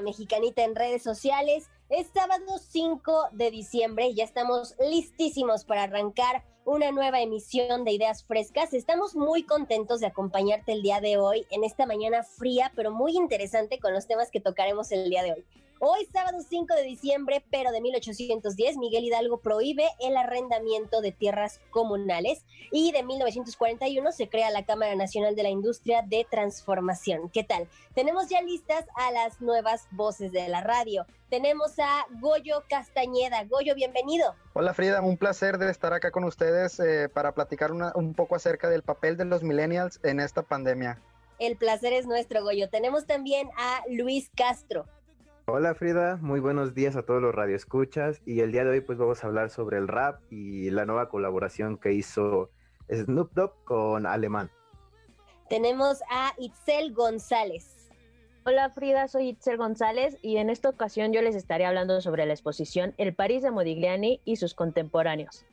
Mexicanita en redes sociales. Es sábado 5 de diciembre y ya estamos listísimos para arrancar una nueva emisión de Ideas Frescas. Estamos muy contentos de acompañarte el día de hoy en esta mañana fría, pero muy interesante con los temas que tocaremos el día de hoy. Hoy, sábado 5 de diciembre, pero de 1810, Miguel Hidalgo prohíbe el arrendamiento de tierras comunales y de 1941 se crea la Cámara Nacional de la Industria de Transformación. ¿Qué tal? Tenemos ya listas a las nuevas voces de la radio. Tenemos a Goyo Castañeda. Goyo, bienvenido. Hola Frida, un placer de estar acá con ustedes eh, para platicar un poco acerca del papel de los millennials en esta pandemia. El placer es nuestro, Goyo. Tenemos también a Luis Castro. Hola Frida, muy buenos días a todos los radioescuchas y el día de hoy pues vamos a hablar sobre el rap y la nueva colaboración que hizo Snoop Dogg con Alemán. Tenemos a Itzel González. Hola Frida, soy Itzel González y en esta ocasión yo les estaré hablando sobre la exposición El París de Modigliani y sus contemporáneos.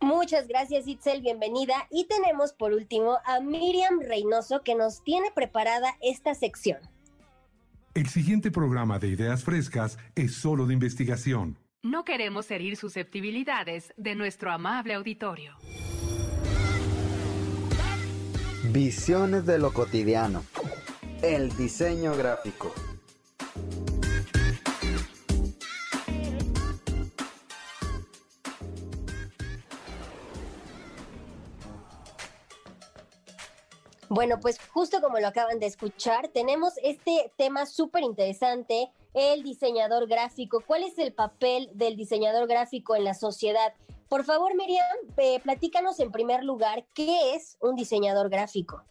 Muchas gracias Itzel, bienvenida. Y tenemos por último a Miriam Reynoso que nos tiene preparada esta sección. El siguiente programa de Ideas Frescas es solo de investigación. No queremos herir susceptibilidades de nuestro amable auditorio. Visiones de lo cotidiano. El diseño gráfico. Bueno, pues justo como lo acaban de escuchar, tenemos este tema súper interesante, el diseñador gráfico. ¿Cuál es el papel del diseñador gráfico en la sociedad? Por favor, Miriam, eh, platícanos en primer lugar, ¿qué es un diseñador gráfico?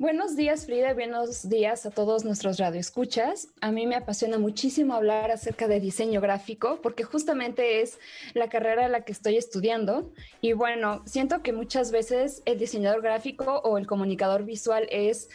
Buenos días, Frida. Buenos días a todos nuestros radioescuchas. A mí me apasiona muchísimo hablar acerca de diseño gráfico porque justamente es la carrera en la que estoy estudiando. Y bueno, siento que muchas veces el diseñador gráfico o el comunicador visual es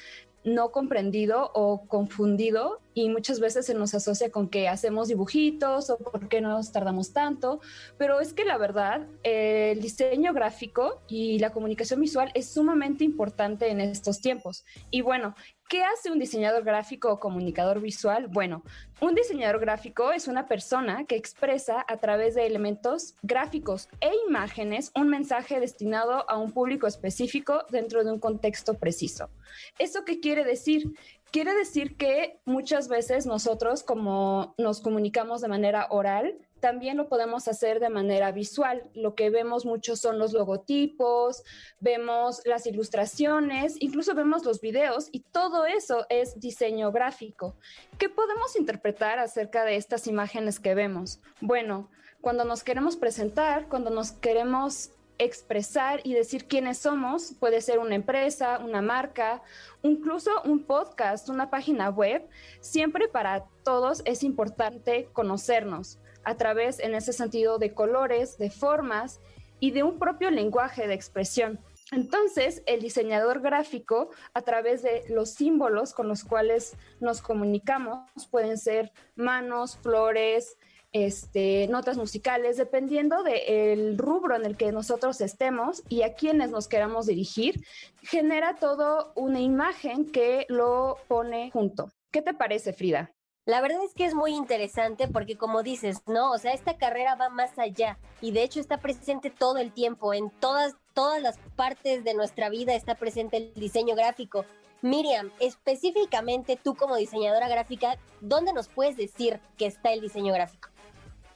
no comprendido o confundido y muchas veces se nos asocia con que hacemos dibujitos o por qué nos tardamos tanto, pero es que la verdad el diseño gráfico y la comunicación visual es sumamente importante en estos tiempos. Y bueno, ¿Qué hace un diseñador gráfico o comunicador visual? Bueno, un diseñador gráfico es una persona que expresa a través de elementos gráficos e imágenes un mensaje destinado a un público específico dentro de un contexto preciso. ¿Eso qué quiere decir? Quiere decir que muchas veces nosotros, como nos comunicamos de manera oral, también lo podemos hacer de manera visual. Lo que vemos mucho son los logotipos, vemos las ilustraciones, incluso vemos los videos y todo eso es diseño gráfico. ¿Qué podemos interpretar acerca de estas imágenes que vemos? Bueno, cuando nos queremos presentar, cuando nos queremos expresar y decir quiénes somos. Puede ser una empresa, una marca, incluso un podcast, una página web. Siempre para todos es importante conocernos a través, en ese sentido, de colores, de formas y de un propio lenguaje de expresión. Entonces, el diseñador gráfico, a través de los símbolos con los cuales nos comunicamos, pueden ser manos, flores, este, notas musicales, dependiendo del rubro en el que nosotros estemos y a quienes nos queramos dirigir, genera todo una imagen que lo pone junto. ¿Qué te parece, Frida? La verdad es que es muy interesante porque como dices, ¿no? O sea, esta carrera va más allá y de hecho está presente todo el tiempo, en todas, todas las partes de nuestra vida está presente el diseño gráfico. Miriam, específicamente tú como diseñadora gráfica, ¿dónde nos puedes decir que está el diseño gráfico?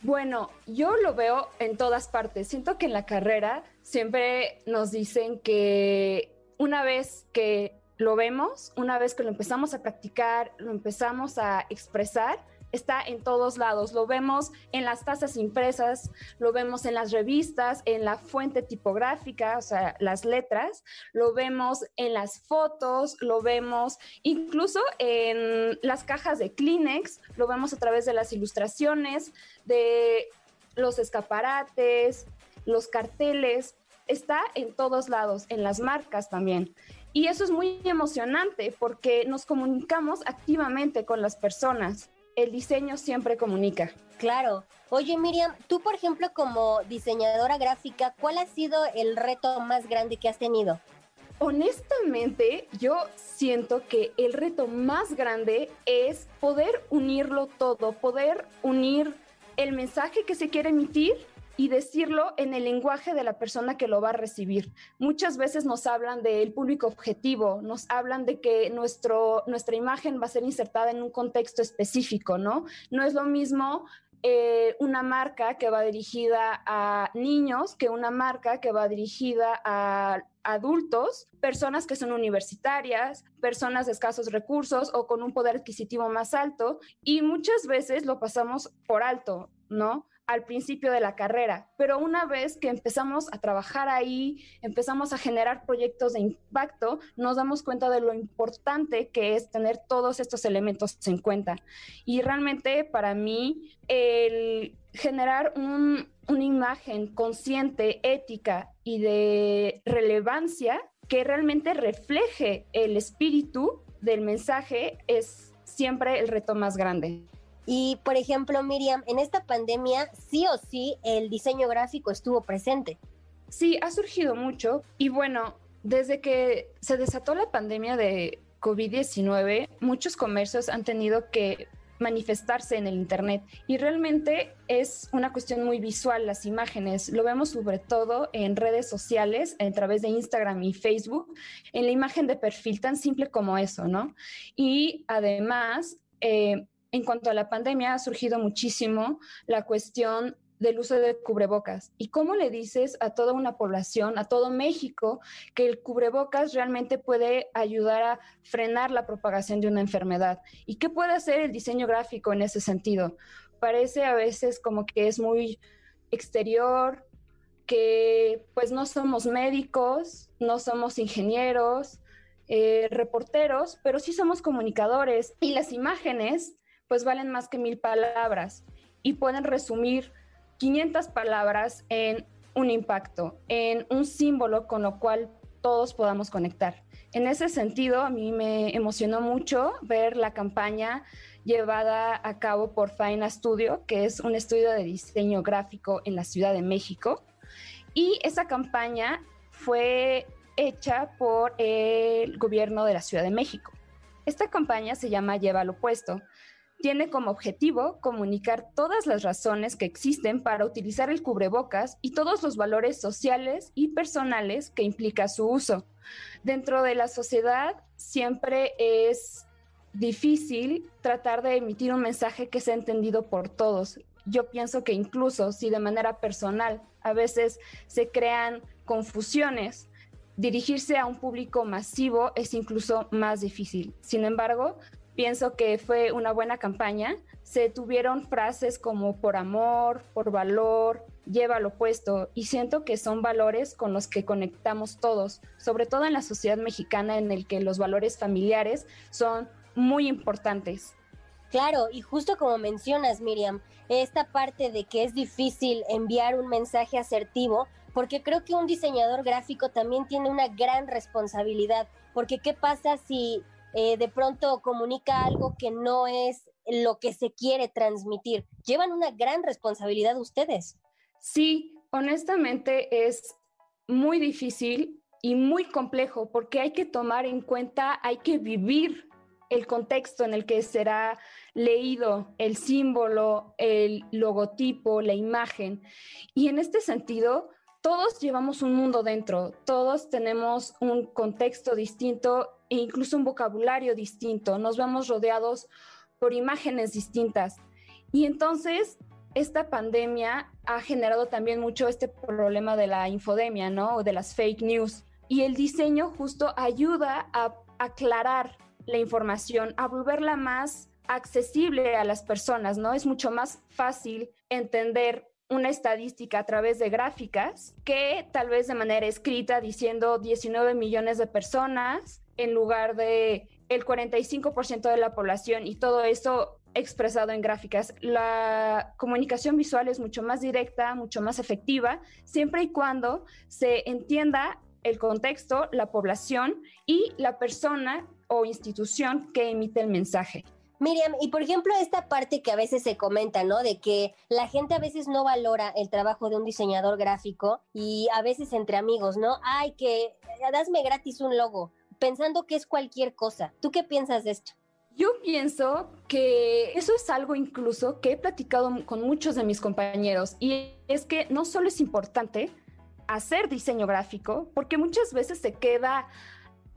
Bueno, yo lo veo en todas partes. Siento que en la carrera siempre nos dicen que una vez que lo vemos, una vez que lo empezamos a practicar, lo empezamos a expresar, está en todos lados. Lo vemos en las tazas impresas, lo vemos en las revistas, en la fuente tipográfica, o sea, las letras, lo vemos en las fotos, lo vemos incluso en las cajas de Kleenex, lo vemos a través de las ilustraciones, de los escaparates, los carteles. Está en todos lados, en las marcas también. Y eso es muy emocionante porque nos comunicamos activamente con las personas el diseño siempre comunica. Claro. Oye, Miriam, tú, por ejemplo, como diseñadora gráfica, ¿cuál ha sido el reto más grande que has tenido? Honestamente, yo siento que el reto más grande es poder unirlo todo, poder unir el mensaje que se quiere emitir y decirlo en el lenguaje de la persona que lo va a recibir. Muchas veces nos hablan del público objetivo, nos hablan de que nuestro, nuestra imagen va a ser insertada en un contexto específico, ¿no? No es lo mismo eh, una marca que va dirigida a niños que una marca que va dirigida a adultos, personas que son universitarias, personas de escasos recursos o con un poder adquisitivo más alto y muchas veces lo pasamos por alto, ¿no? Al principio de la carrera, pero una vez que empezamos a trabajar ahí, empezamos a generar proyectos de impacto, nos damos cuenta de lo importante que es tener todos estos elementos en cuenta. Y realmente para mí el generar una imagen consciente, ética y de relevancia que realmente refleje el espíritu del mensaje es siempre el reto más grande. Y, por ejemplo, Miriam, en esta pandemia sí o sí el diseño gráfico estuvo presente. Sí, ha surgido mucho y bueno, desde que se desató la pandemia de COVID-19, muchos comercios han tenido que manifestarse en el Internet y realmente es una cuestión muy visual las imágenes. Lo vemos sobre todo en redes sociales, a través de Instagram y Facebook, en la imagen de perfil tan simple como eso, ¿no? Y además... Eh, en cuanto a la pandemia ha surgido muchísimo la cuestión del uso de cubrebocas. ¿Y cómo le dices a toda una población, a todo México, que el cubrebocas realmente puede ayudar a frenar la propagación de una enfermedad? ¿Y qué puede hacer el diseño gráfico en ese sentido? Parece a veces como que es muy exterior, que pues no somos médicos, no somos ingenieros, eh, reporteros, pero sí somos comunicadores y las imágenes pues valen más que mil palabras y pueden resumir 500 palabras en un impacto, en un símbolo con lo cual todos podamos conectar. En ese sentido, a mí me emocionó mucho ver la campaña llevada a cabo por Faina Studio, que es un estudio de diseño gráfico en la Ciudad de México. Y esa campaña fue hecha por el gobierno de la Ciudad de México. Esta campaña se llama Lleva lo puesto tiene como objetivo comunicar todas las razones que existen para utilizar el cubrebocas y todos los valores sociales y personales que implica su uso. Dentro de la sociedad siempre es difícil tratar de emitir un mensaje que sea entendido por todos. Yo pienso que incluso si de manera personal a veces se crean confusiones, dirigirse a un público masivo es incluso más difícil. Sin embargo, Pienso que fue una buena campaña. Se tuvieron frases como por amor, por valor, lleva lo opuesto y siento que son valores con los que conectamos todos, sobre todo en la sociedad mexicana en el que los valores familiares son muy importantes. Claro, y justo como mencionas, Miriam, esta parte de que es difícil enviar un mensaje asertivo, porque creo que un diseñador gráfico también tiene una gran responsabilidad, porque ¿qué pasa si eh, de pronto comunica algo que no es lo que se quiere transmitir. Llevan una gran responsabilidad ustedes. Sí, honestamente es muy difícil y muy complejo porque hay que tomar en cuenta, hay que vivir el contexto en el que será leído el símbolo, el logotipo, la imagen. Y en este sentido, todos llevamos un mundo dentro, todos tenemos un contexto distinto e incluso un vocabulario distinto, nos vemos rodeados por imágenes distintas. Y entonces esta pandemia ha generado también mucho este problema de la infodemia, ¿no? O de las fake news. Y el diseño justo ayuda a aclarar la información, a volverla más accesible a las personas, ¿no? Es mucho más fácil entender una estadística a través de gráficas que tal vez de manera escrita diciendo 19 millones de personas en lugar de el 45% de la población y todo eso expresado en gráficas. La comunicación visual es mucho más directa, mucho más efectiva, siempre y cuando se entienda el contexto, la población y la persona o institución que emite el mensaje. Miriam, y por ejemplo, esta parte que a veces se comenta, ¿no? De que la gente a veces no valora el trabajo de un diseñador gráfico y a veces entre amigos, ¿no? Ay, que dasme gratis un logo, pensando que es cualquier cosa. ¿Tú qué piensas de esto? Yo pienso que eso es algo incluso que he platicado con muchos de mis compañeros y es que no solo es importante hacer diseño gráfico, porque muchas veces se queda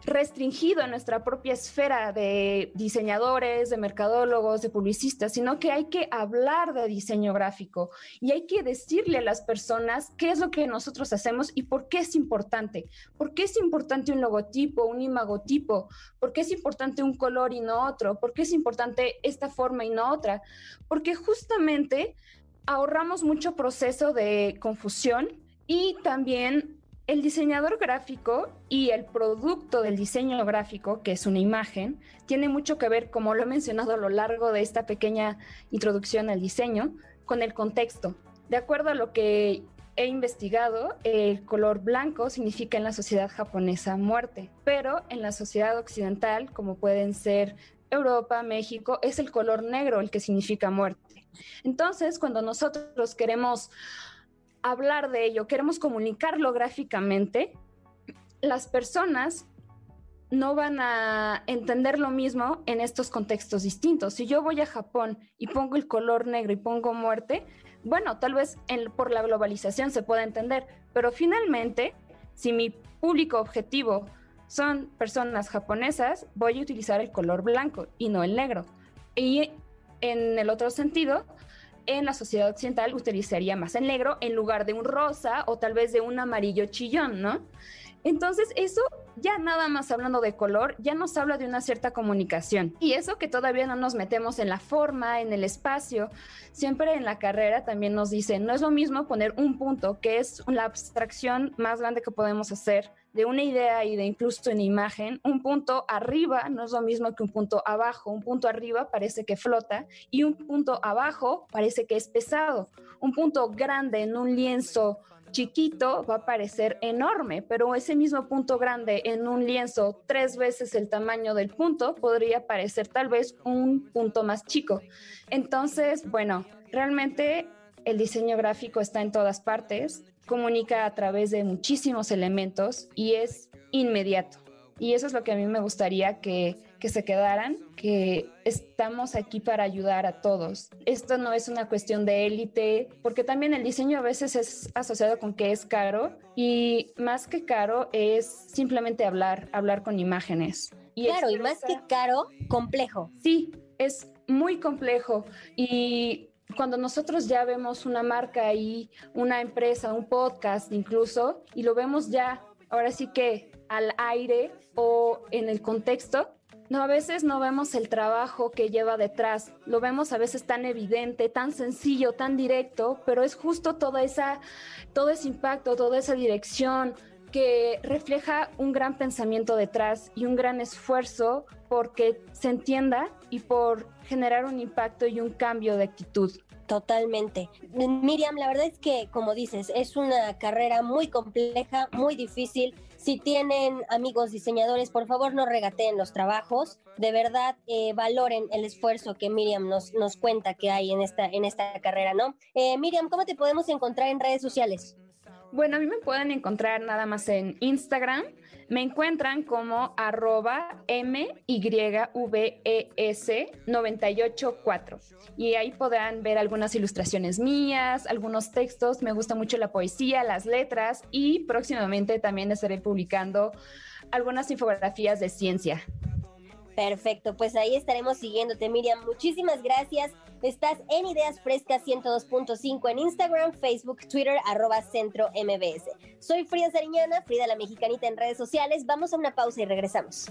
restringido en nuestra propia esfera de diseñadores, de mercadólogos, de publicistas, sino que hay que hablar de diseño gráfico y hay que decirle a las personas qué es lo que nosotros hacemos y por qué es importante. ¿Por qué es importante un logotipo, un imagotipo? ¿Por qué es importante un color y no otro? ¿Por qué es importante esta forma y no otra? Porque justamente ahorramos mucho proceso de confusión y también el diseñador gráfico y el producto del diseño gráfico, que es una imagen, tiene mucho que ver, como lo he mencionado a lo largo de esta pequeña introducción al diseño, con el contexto. De acuerdo a lo que he investigado, el color blanco significa en la sociedad japonesa muerte, pero en la sociedad occidental, como pueden ser Europa, México, es el color negro el que significa muerte. Entonces, cuando nosotros queremos hablar de ello, queremos comunicarlo gráficamente, las personas no van a entender lo mismo en estos contextos distintos. Si yo voy a Japón y pongo el color negro y pongo muerte, bueno, tal vez por la globalización se pueda entender, pero finalmente, si mi público objetivo son personas japonesas, voy a utilizar el color blanco y no el negro. Y en el otro sentido, en la sociedad occidental utilizaría más el negro en lugar de un rosa o tal vez de un amarillo chillón, ¿no? Entonces, eso ya nada más hablando de color, ya nos habla de una cierta comunicación. Y eso que todavía no nos metemos en la forma, en el espacio. Siempre en la carrera también nos dicen, no es lo mismo poner un punto, que es la abstracción más grande que podemos hacer de una idea y de incluso en imagen, un punto arriba no es lo mismo que un punto abajo. Un punto arriba parece que flota y un punto abajo parece que es pesado. Un punto grande en un lienzo chiquito va a parecer enorme, pero ese mismo punto grande en un lienzo tres veces el tamaño del punto podría parecer tal vez un punto más chico. Entonces, bueno, realmente el diseño gráfico está en todas partes, comunica a través de muchísimos elementos y es inmediato. Y eso es lo que a mí me gustaría que, que se quedaran, que estamos aquí para ayudar a todos. Esto no es una cuestión de élite, porque también el diseño a veces es asociado con que es caro y más que caro es simplemente hablar, hablar con imágenes. Y claro, y más que caro, complejo. Sí, es muy complejo y cuando nosotros ya vemos una marca ahí, una empresa, un podcast incluso, y lo vemos ya, ahora sí que al aire o en el contexto, no, a veces no vemos el trabajo que lleva detrás, lo vemos a veces tan evidente, tan sencillo, tan directo, pero es justo toda esa, todo ese impacto, toda esa dirección que refleja un gran pensamiento detrás y un gran esfuerzo porque se entienda y por generar un impacto y un cambio de actitud. Totalmente. Miriam, la verdad es que, como dices, es una carrera muy compleja, muy difícil. Si tienen amigos diseñadores, por favor no regateen los trabajos. De verdad, eh, valoren el esfuerzo que Miriam nos, nos cuenta que hay en esta, en esta carrera, ¿no? Eh, Miriam, ¿cómo te podemos encontrar en redes sociales? Bueno, a mí me pueden encontrar nada más en Instagram. Me encuentran como arroba MYVES984. Y ahí podrán ver algunas ilustraciones mías, algunos textos. Me gusta mucho la poesía, las letras y próximamente también estaré publicando algunas infografías de ciencia. Perfecto, pues ahí estaremos siguiéndote, Miriam. Muchísimas gracias. Estás en Ideas Frescas 102.5 en Instagram, Facebook, Twitter, arroba Centro MBS. Soy Frida Sariñana, Frida la Mexicanita en redes sociales. Vamos a una pausa y regresamos.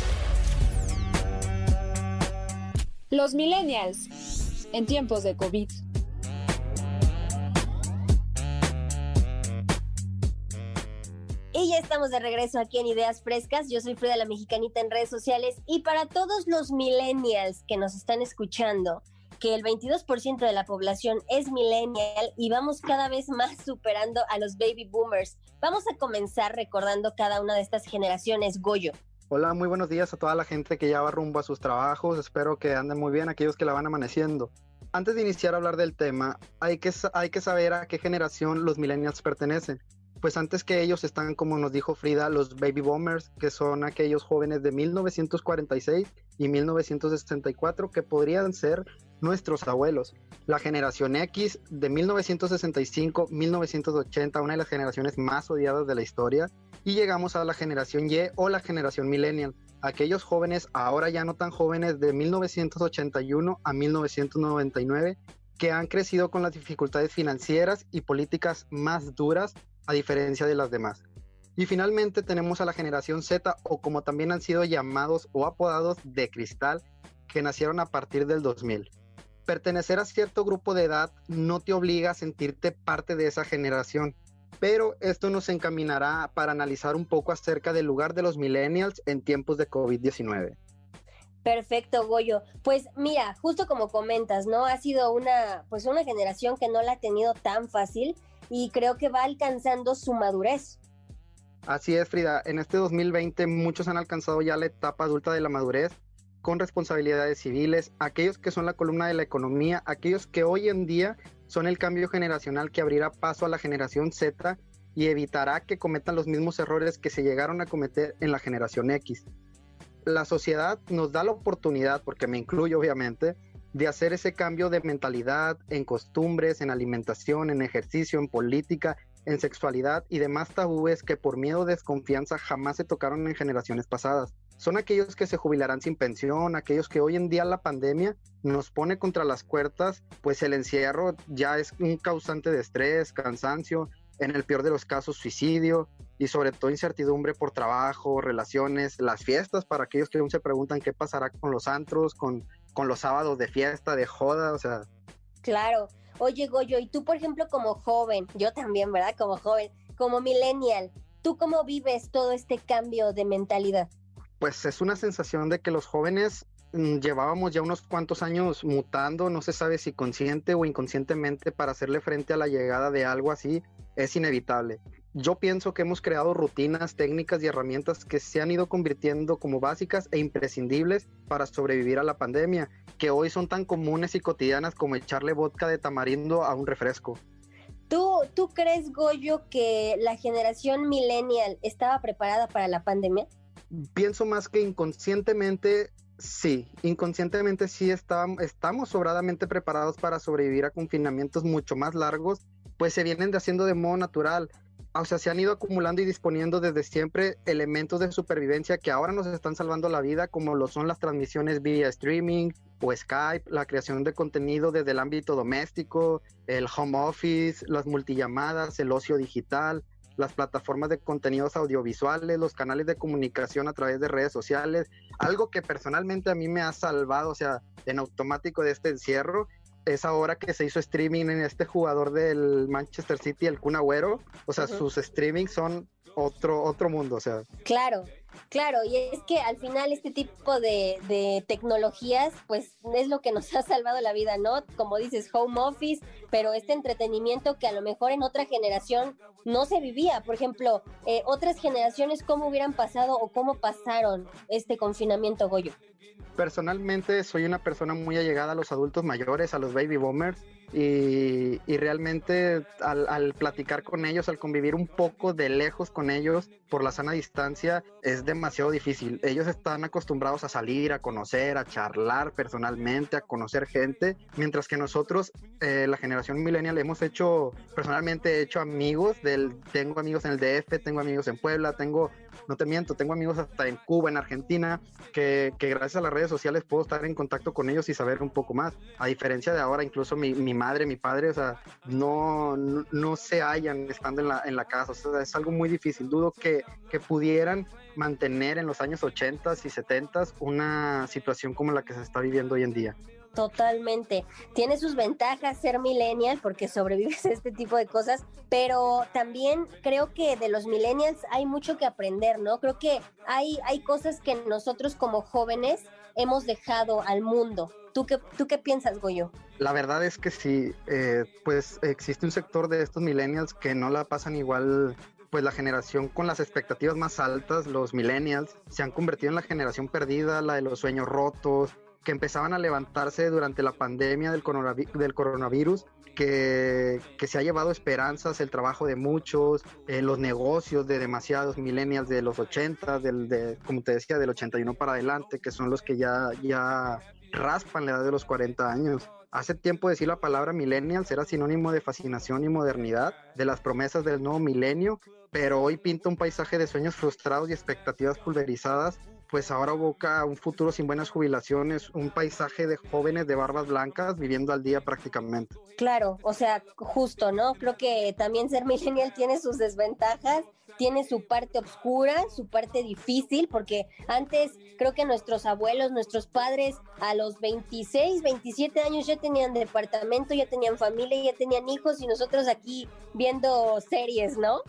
Los millennials en tiempos de COVID. Y ya estamos de regreso aquí en Ideas Frescas. Yo soy Frida la Mexicanita en redes sociales y para todos los millennials que nos están escuchando, que el 22% de la población es millennial y vamos cada vez más superando a los baby boomers. Vamos a comenzar recordando cada una de estas generaciones. Goyo. Hola, muy buenos días a toda la gente que ya va rumbo a sus trabajos. Espero que anden muy bien aquellos que la van amaneciendo. Antes de iniciar a hablar del tema, hay que, hay que saber a qué generación los millennials pertenecen pues antes que ellos están, como nos dijo Frida, los baby boomers, que son aquellos jóvenes de 1946 y 1964 que podrían ser nuestros abuelos. La generación X de 1965-1980, una de las generaciones más odiadas de la historia. Y llegamos a la generación Y o la generación millennial, aquellos jóvenes, ahora ya no tan jóvenes, de 1981 a 1999, que han crecido con las dificultades financieras y políticas más duras a diferencia de las demás. Y finalmente tenemos a la generación Z o como también han sido llamados o apodados de cristal, que nacieron a partir del 2000. Pertenecer a cierto grupo de edad no te obliga a sentirte parte de esa generación, pero esto nos encaminará para analizar un poco acerca del lugar de los millennials en tiempos de COVID-19. Perfecto, Goyo. Pues mira, justo como comentas, ¿no? Ha sido una, pues una generación que no la ha tenido tan fácil y creo que va alcanzando su madurez. Así es, Frida. En este 2020 muchos han alcanzado ya la etapa adulta de la madurez con responsabilidades civiles, aquellos que son la columna de la economía, aquellos que hoy en día son el cambio generacional que abrirá paso a la generación Z y evitará que cometan los mismos errores que se llegaron a cometer en la generación X. La sociedad nos da la oportunidad, porque me incluyo obviamente, de hacer ese cambio de mentalidad en costumbres, en alimentación, en ejercicio, en política, en sexualidad y demás tabúes que por miedo o desconfianza jamás se tocaron en generaciones pasadas. Son aquellos que se jubilarán sin pensión, aquellos que hoy en día la pandemia nos pone contra las cuerdas, pues el encierro ya es un causante de estrés, cansancio, en el peor de los casos suicidio y sobre todo incertidumbre por trabajo, relaciones, las fiestas para aquellos que aún se preguntan qué pasará con los antros, con con los sábados de fiesta, de joda, o sea. Claro. Oye, Goyo, y tú, por ejemplo, como joven, yo también, ¿verdad? Como joven, como millennial, ¿tú cómo vives todo este cambio de mentalidad? Pues es una sensación de que los jóvenes mm, llevábamos ya unos cuantos años mutando, no se sabe si consciente o inconscientemente para hacerle frente a la llegada de algo así, es inevitable yo pienso que hemos creado rutinas, técnicas y herramientas que se han ido convirtiendo como básicas e imprescindibles para sobrevivir a la pandemia, que hoy son tan comunes y cotidianas como echarle vodka de tamarindo a un refresco. ¿Tú, ¿Tú crees, Goyo, que la generación millennial estaba preparada para la pandemia? Pienso más que inconscientemente Sí, inconscientemente sí estamos sobradamente preparados para sobrevivir a confinamientos mucho más largos, pues se vienen haciendo de modo natural o sea, se han ido acumulando y disponiendo desde siempre elementos de supervivencia que ahora nos están salvando la vida, como lo son las transmisiones vía streaming o Skype, la creación de contenido desde el ámbito doméstico, el home office, las multillamadas, el ocio digital, las plataformas de contenidos audiovisuales, los canales de comunicación a través de redes sociales, algo que personalmente a mí me ha salvado, o sea, en automático de este encierro, es ahora que se hizo streaming en este jugador del Manchester City, el Kun Agüero. O sea, sus streamings son otro, otro mundo, o sea. Claro. Claro, y es que al final este tipo de, tecnologías, pues es lo que nos ha salvado la vida, ¿no? Como dices, home office, pero este entretenimiento que a lo mejor en otra generación no se vivía. Por ejemplo, eh, otras generaciones, ¿cómo hubieran pasado o cómo pasaron este confinamiento, Goyo? Personalmente soy una persona muy allegada a los adultos mayores, a los baby boomers y, realmente al, platicar con ellos, al convivir un poco de lejos con ellos por la sana distancia, es demasiado difícil. Ellos están acostumbrados a salir, a conocer, a charlar personalmente, a conocer gente, mientras que nosotros, eh, la generación millennial, hemos hecho, personalmente he hecho amigos, del, tengo amigos en el DF, tengo amigos en Puebla, tengo no te miento, tengo amigos hasta en Cuba, en Argentina, que, gracias a las redes sociales puedo estar en contacto con ellos y saber un poco más. A diferencia de ahora, incluso mi, madre, mi padre, o sea, no, no, se hallan estando en la, en la casa. O sea, es algo muy difícil. Dudo que, que pudieran mantener en los años 80 y 70 una situación como la que se está viviendo hoy en día. Totalmente. Tiene sus ventajas ser millennial porque sobrevives a este tipo de cosas, pero también creo que de los millennials hay mucho que aprender, ¿no? Creo que hay, hay cosas que nosotros como jóvenes hemos dejado al mundo. ¿Tú qué, tú qué piensas, Goyo? La verdad es que sí, eh, pues existe un sector de estos millennials que no la pasan igual pues la generación con las expectativas más altas, los millennials, se han convertido en la generación perdida, la de los sueños rotos, que empezaban a levantarse durante la pandemia del, coronavirus, que, se ha llevado esperanzas, el trabajo de muchos, eh, los negocios de demasiados millennials de los 80, del, de, como te decía, del 81 para adelante, que son los que ya, ya raspan la edad de los 40 años. Hace tiempo decir la palabra millennials era sinónimo de fascinación y modernidad, de las promesas del nuevo milenio, pero hoy pinta un paisaje de sueños frustrados y expectativas pulverizadas pues ahora boca un futuro sin buenas jubilaciones, un paisaje de jóvenes de barbas blancas viviendo al día prácticamente. Claro, o sea, justo, ¿no? Creo que también ser millennial tiene sus desventajas, tiene su parte oscura, su parte difícil, porque antes creo que nuestros abuelos, nuestros padres a los 26, 27 años ya tenían departamento, ya tenían familia, ya tenían hijos y nosotros aquí viendo series, ¿no?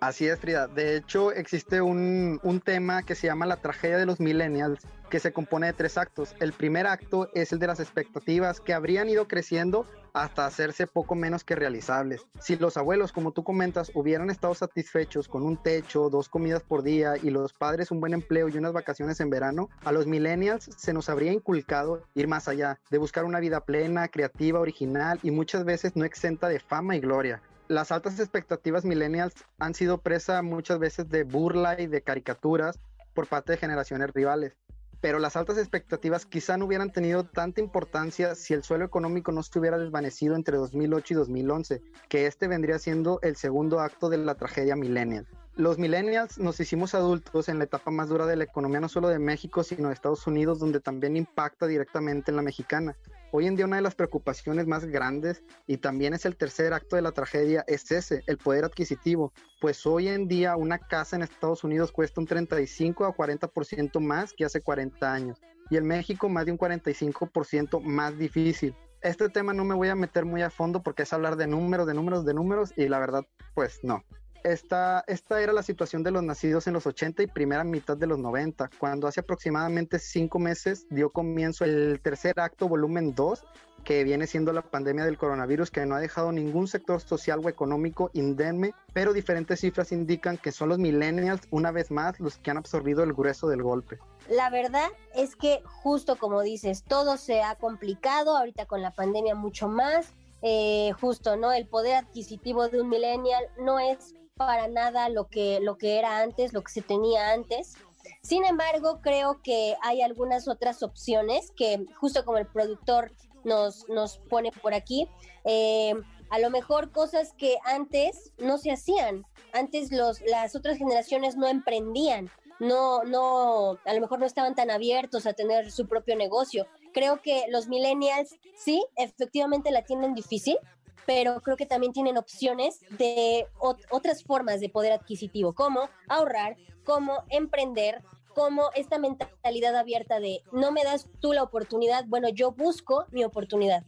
Así es, Frida. De hecho, existe un, tema que se llama la tragedia de los millennials, que se compone de tres actos. El primer acto es el de las expectativas que habrían ido creciendo hasta hacerse poco menos que realizables. Si los abuelos, como tú comentas, hubieran estado satisfechos con un techo, dos comidas por día y los padres un buen empleo y unas vacaciones en verano, a los millennials se nos habría inculcado ir más allá, de buscar una vida plena, creativa, original y muchas veces no exenta de fama y gloria las altas expectativas millennials han sido presa muchas veces de burla y de caricaturas por parte de generaciones rivales. Pero las altas expectativas quizá no hubieran tenido tanta importancia si el suelo económico no estuviera desvanecido entre 2008 y 2011, que este vendría siendo el segundo acto de la tragedia millennial. Los millennials nos hicimos adultos en la etapa más dura de la economía no solo de México, sino de Estados Unidos, donde también impacta directamente en la mexicana. Hoy en día una de las preocupaciones más grandes y también es el tercer acto de la tragedia es ese, el poder adquisitivo. Pues hoy en día una casa en Estados Unidos cuesta un 35 a 40% más que hace 40 años y en México más de un 45% más difícil. Este tema no me voy a meter muy a fondo porque es hablar de números, de números, de números y la verdad pues no esta, esta era la situación de los nacidos en los 80 y primera mitad de los 90, cuando hace aproximadamente cinco meses dio comienzo el tercer acto, volumen 2, que viene siendo la pandemia del coronavirus, que no ha dejado ningún sector social o económico indemne, pero diferentes cifras indican que son los millennials, una vez más, los que han absorbido el grueso del golpe. La verdad es que justo como dices, todo se ha complicado, ahorita con la pandemia mucho más, eh, justo, ¿no? El poder adquisitivo de un millennial no es para nada lo que, lo que era antes, lo que se tenía antes. Sin embargo, creo que hay algunas otras opciones que, justo como el productor nos, nos pone por aquí, eh, a lo mejor cosas que antes no se hacían. Antes los, las otras generaciones no emprendían, no, no, a lo mejor no estaban tan abiertos a tener su propio negocio. Creo que los millennials sí, efectivamente la tienen difícil, pero creo que también tienen opciones de otras formas de poder adquisitivo, como ahorrar, como emprender, como esta mentalidad abierta de no me das tú la oportunidad, bueno, yo busco mi oportunidad.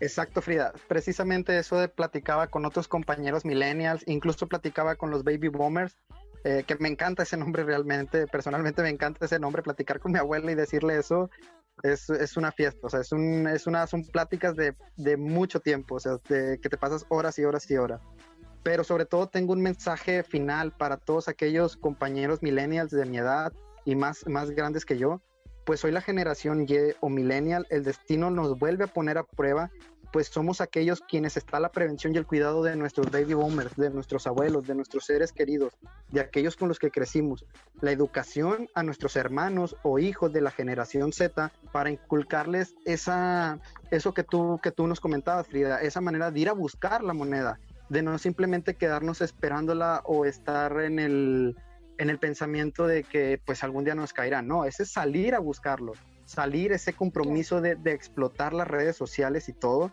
Exacto, Frida. Precisamente eso de platicaba con otros compañeros millennials, incluso platicaba con los baby boomers, eh, que me encanta ese nombre realmente, personalmente me encanta ese nombre, platicar con mi abuela y decirle eso es, es una fiesta, o sea, es un, es una, son pláticas de, de mucho tiempo, o sea, de, que te pasas horas y horas y horas. Pero sobre todo tengo un mensaje final para todos aquellos compañeros millennials de mi edad y más, más grandes que yo, pues soy la generación Y o millennial, el destino nos vuelve a poner a prueba pues somos aquellos quienes está la prevención y el cuidado de nuestros baby boomers, de nuestros abuelos, de nuestros seres queridos, de aquellos con los que crecimos. La educación a nuestros hermanos o hijos de la generación Z para inculcarles esa, eso que tú, que tú nos comentabas, Frida, esa manera de ir a buscar la moneda, de no simplemente quedarnos esperándola o estar en el, en el pensamiento de que pues algún día nos caerá. No, ese es salir a buscarlo, salir ese compromiso de, de explotar las redes sociales y todo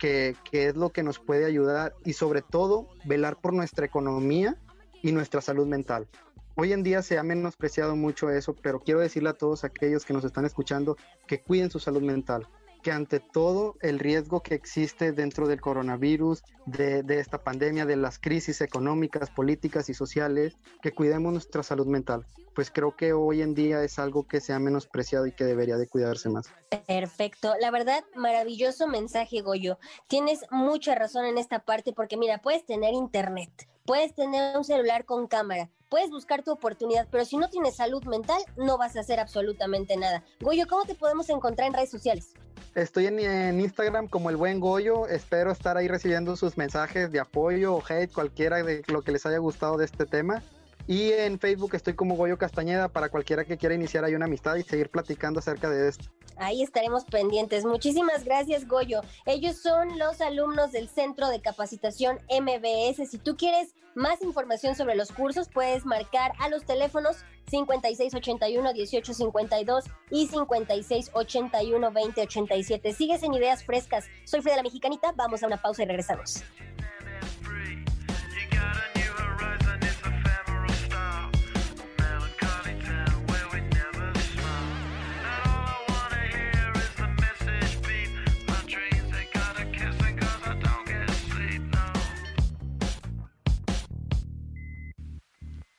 que, es lo que nos puede ayudar y sobre todo velar por nuestra economía y nuestra salud mental. Hoy en día se ha menospreciado mucho eso, pero quiero decirle a todos aquellos que nos están escuchando que cuiden su salud mental, que ante todo el riesgo que existe dentro del coronavirus, de, esta pandemia, de las crisis económicas, políticas y sociales, que cuidemos nuestra salud mental. Pues creo que hoy en día es algo que se ha menospreciado y que debería de cuidarse más. Perfecto. La verdad, maravilloso mensaje, Goyo. Tienes mucha razón en esta parte porque mira, puedes tener internet, puedes tener un celular con cámara, puedes buscar tu oportunidad, pero si no tienes salud mental, no vas a hacer absolutamente nada. Goyo, ¿cómo te podemos encontrar en redes sociales? Estoy en, Instagram como el buen Goyo. Espero estar ahí recibiendo sus mensajes de apoyo o hate, cualquiera de lo que les haya gustado de este tema. Y en Facebook estoy como Goyo Castañeda para cualquiera que quiera iniciar ahí una amistad y seguir platicando acerca de esto. Ahí estaremos pendientes. Muchísimas gracias, Goyo. Ellos son los alumnos del Centro de Capacitación MBS. Si tú quieres más información sobre los cursos, puedes marcar a los teléfonos 5681-1852 y 5681-2087. Sigues en Ideas Frescas. Soy Frida la Mexicanita. Vamos a una pausa y regresamos.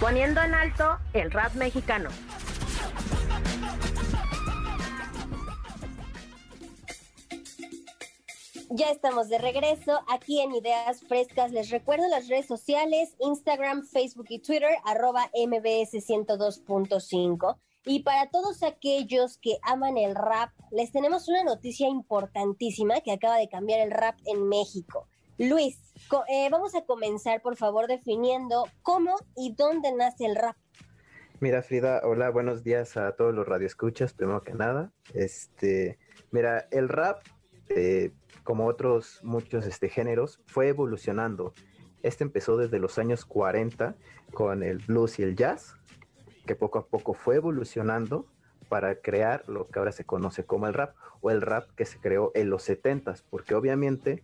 Poniendo en alto el rap mexicano. Ya estamos de regreso aquí en Ideas Frescas. Les recuerdo las redes sociales, Instagram, Facebook y Twitter, arroba MBS 102.5. Y para todos aquellos que aman el rap, les tenemos una noticia importantísima que acaba de cambiar el rap en México. Luis, eh, vamos a comenzar por favor definiendo cómo y dónde nace el rap. Mira, Frida, hola, buenos días a todos los radioescuchas, primero que nada. Este, mira, el rap eh, como otros muchos este, géneros, fue evolucionando. Este empezó desde los años 40 con el blues y el jazz, que poco a poco fue evolucionando para crear lo que ahora se conoce como el rap, o el rap que se creó en los 70 porque obviamente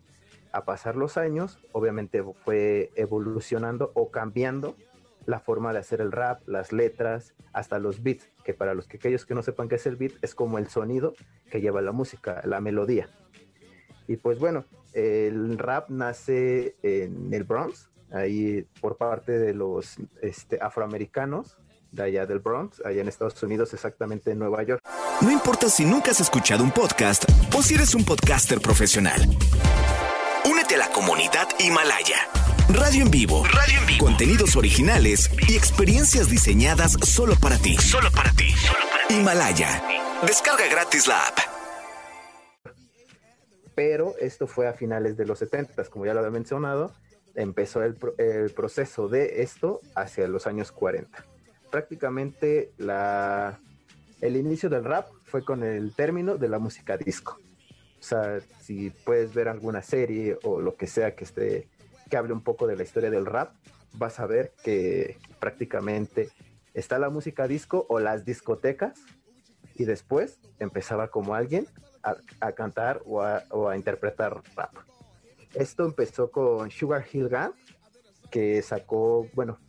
a pasar los años, obviamente fue evolucionando o cambiando la forma de hacer el rap, las letras, hasta los beats, que para los que aquellos que no sepan qué es el beat, es como el sonido que lleva la música, la melodía. Y pues bueno, el rap nace en el Bronx, ahí por parte de los este, afroamericanos de allá del Bronx, allá en Estados Unidos, exactamente en Nueva York. No importa si nunca has escuchado un podcast o si eres un podcaster profesional. Únete a la comunidad Himalaya. Radio en vivo. Radio en vivo. Contenidos originales y experiencias diseñadas solo para ti. Solo para ti. Solo para ti. Himalaya. Descarga gratis la app pero esto fue a finales de los 70, como ya lo había mencionado, empezó el, proceso de esto hacia los años 40. Prácticamente la, el inicio del rap fue con el término de la música disco. O sea, si puedes ver alguna serie o lo que sea que, esté, que hable un poco de la historia del rap, vas a ver que prácticamente está la música disco o las discotecas y después empezaba como alguien a, cantar o a, interpretar rap. Esto empezó con Sugar Hill Gang, que sacó, bueno,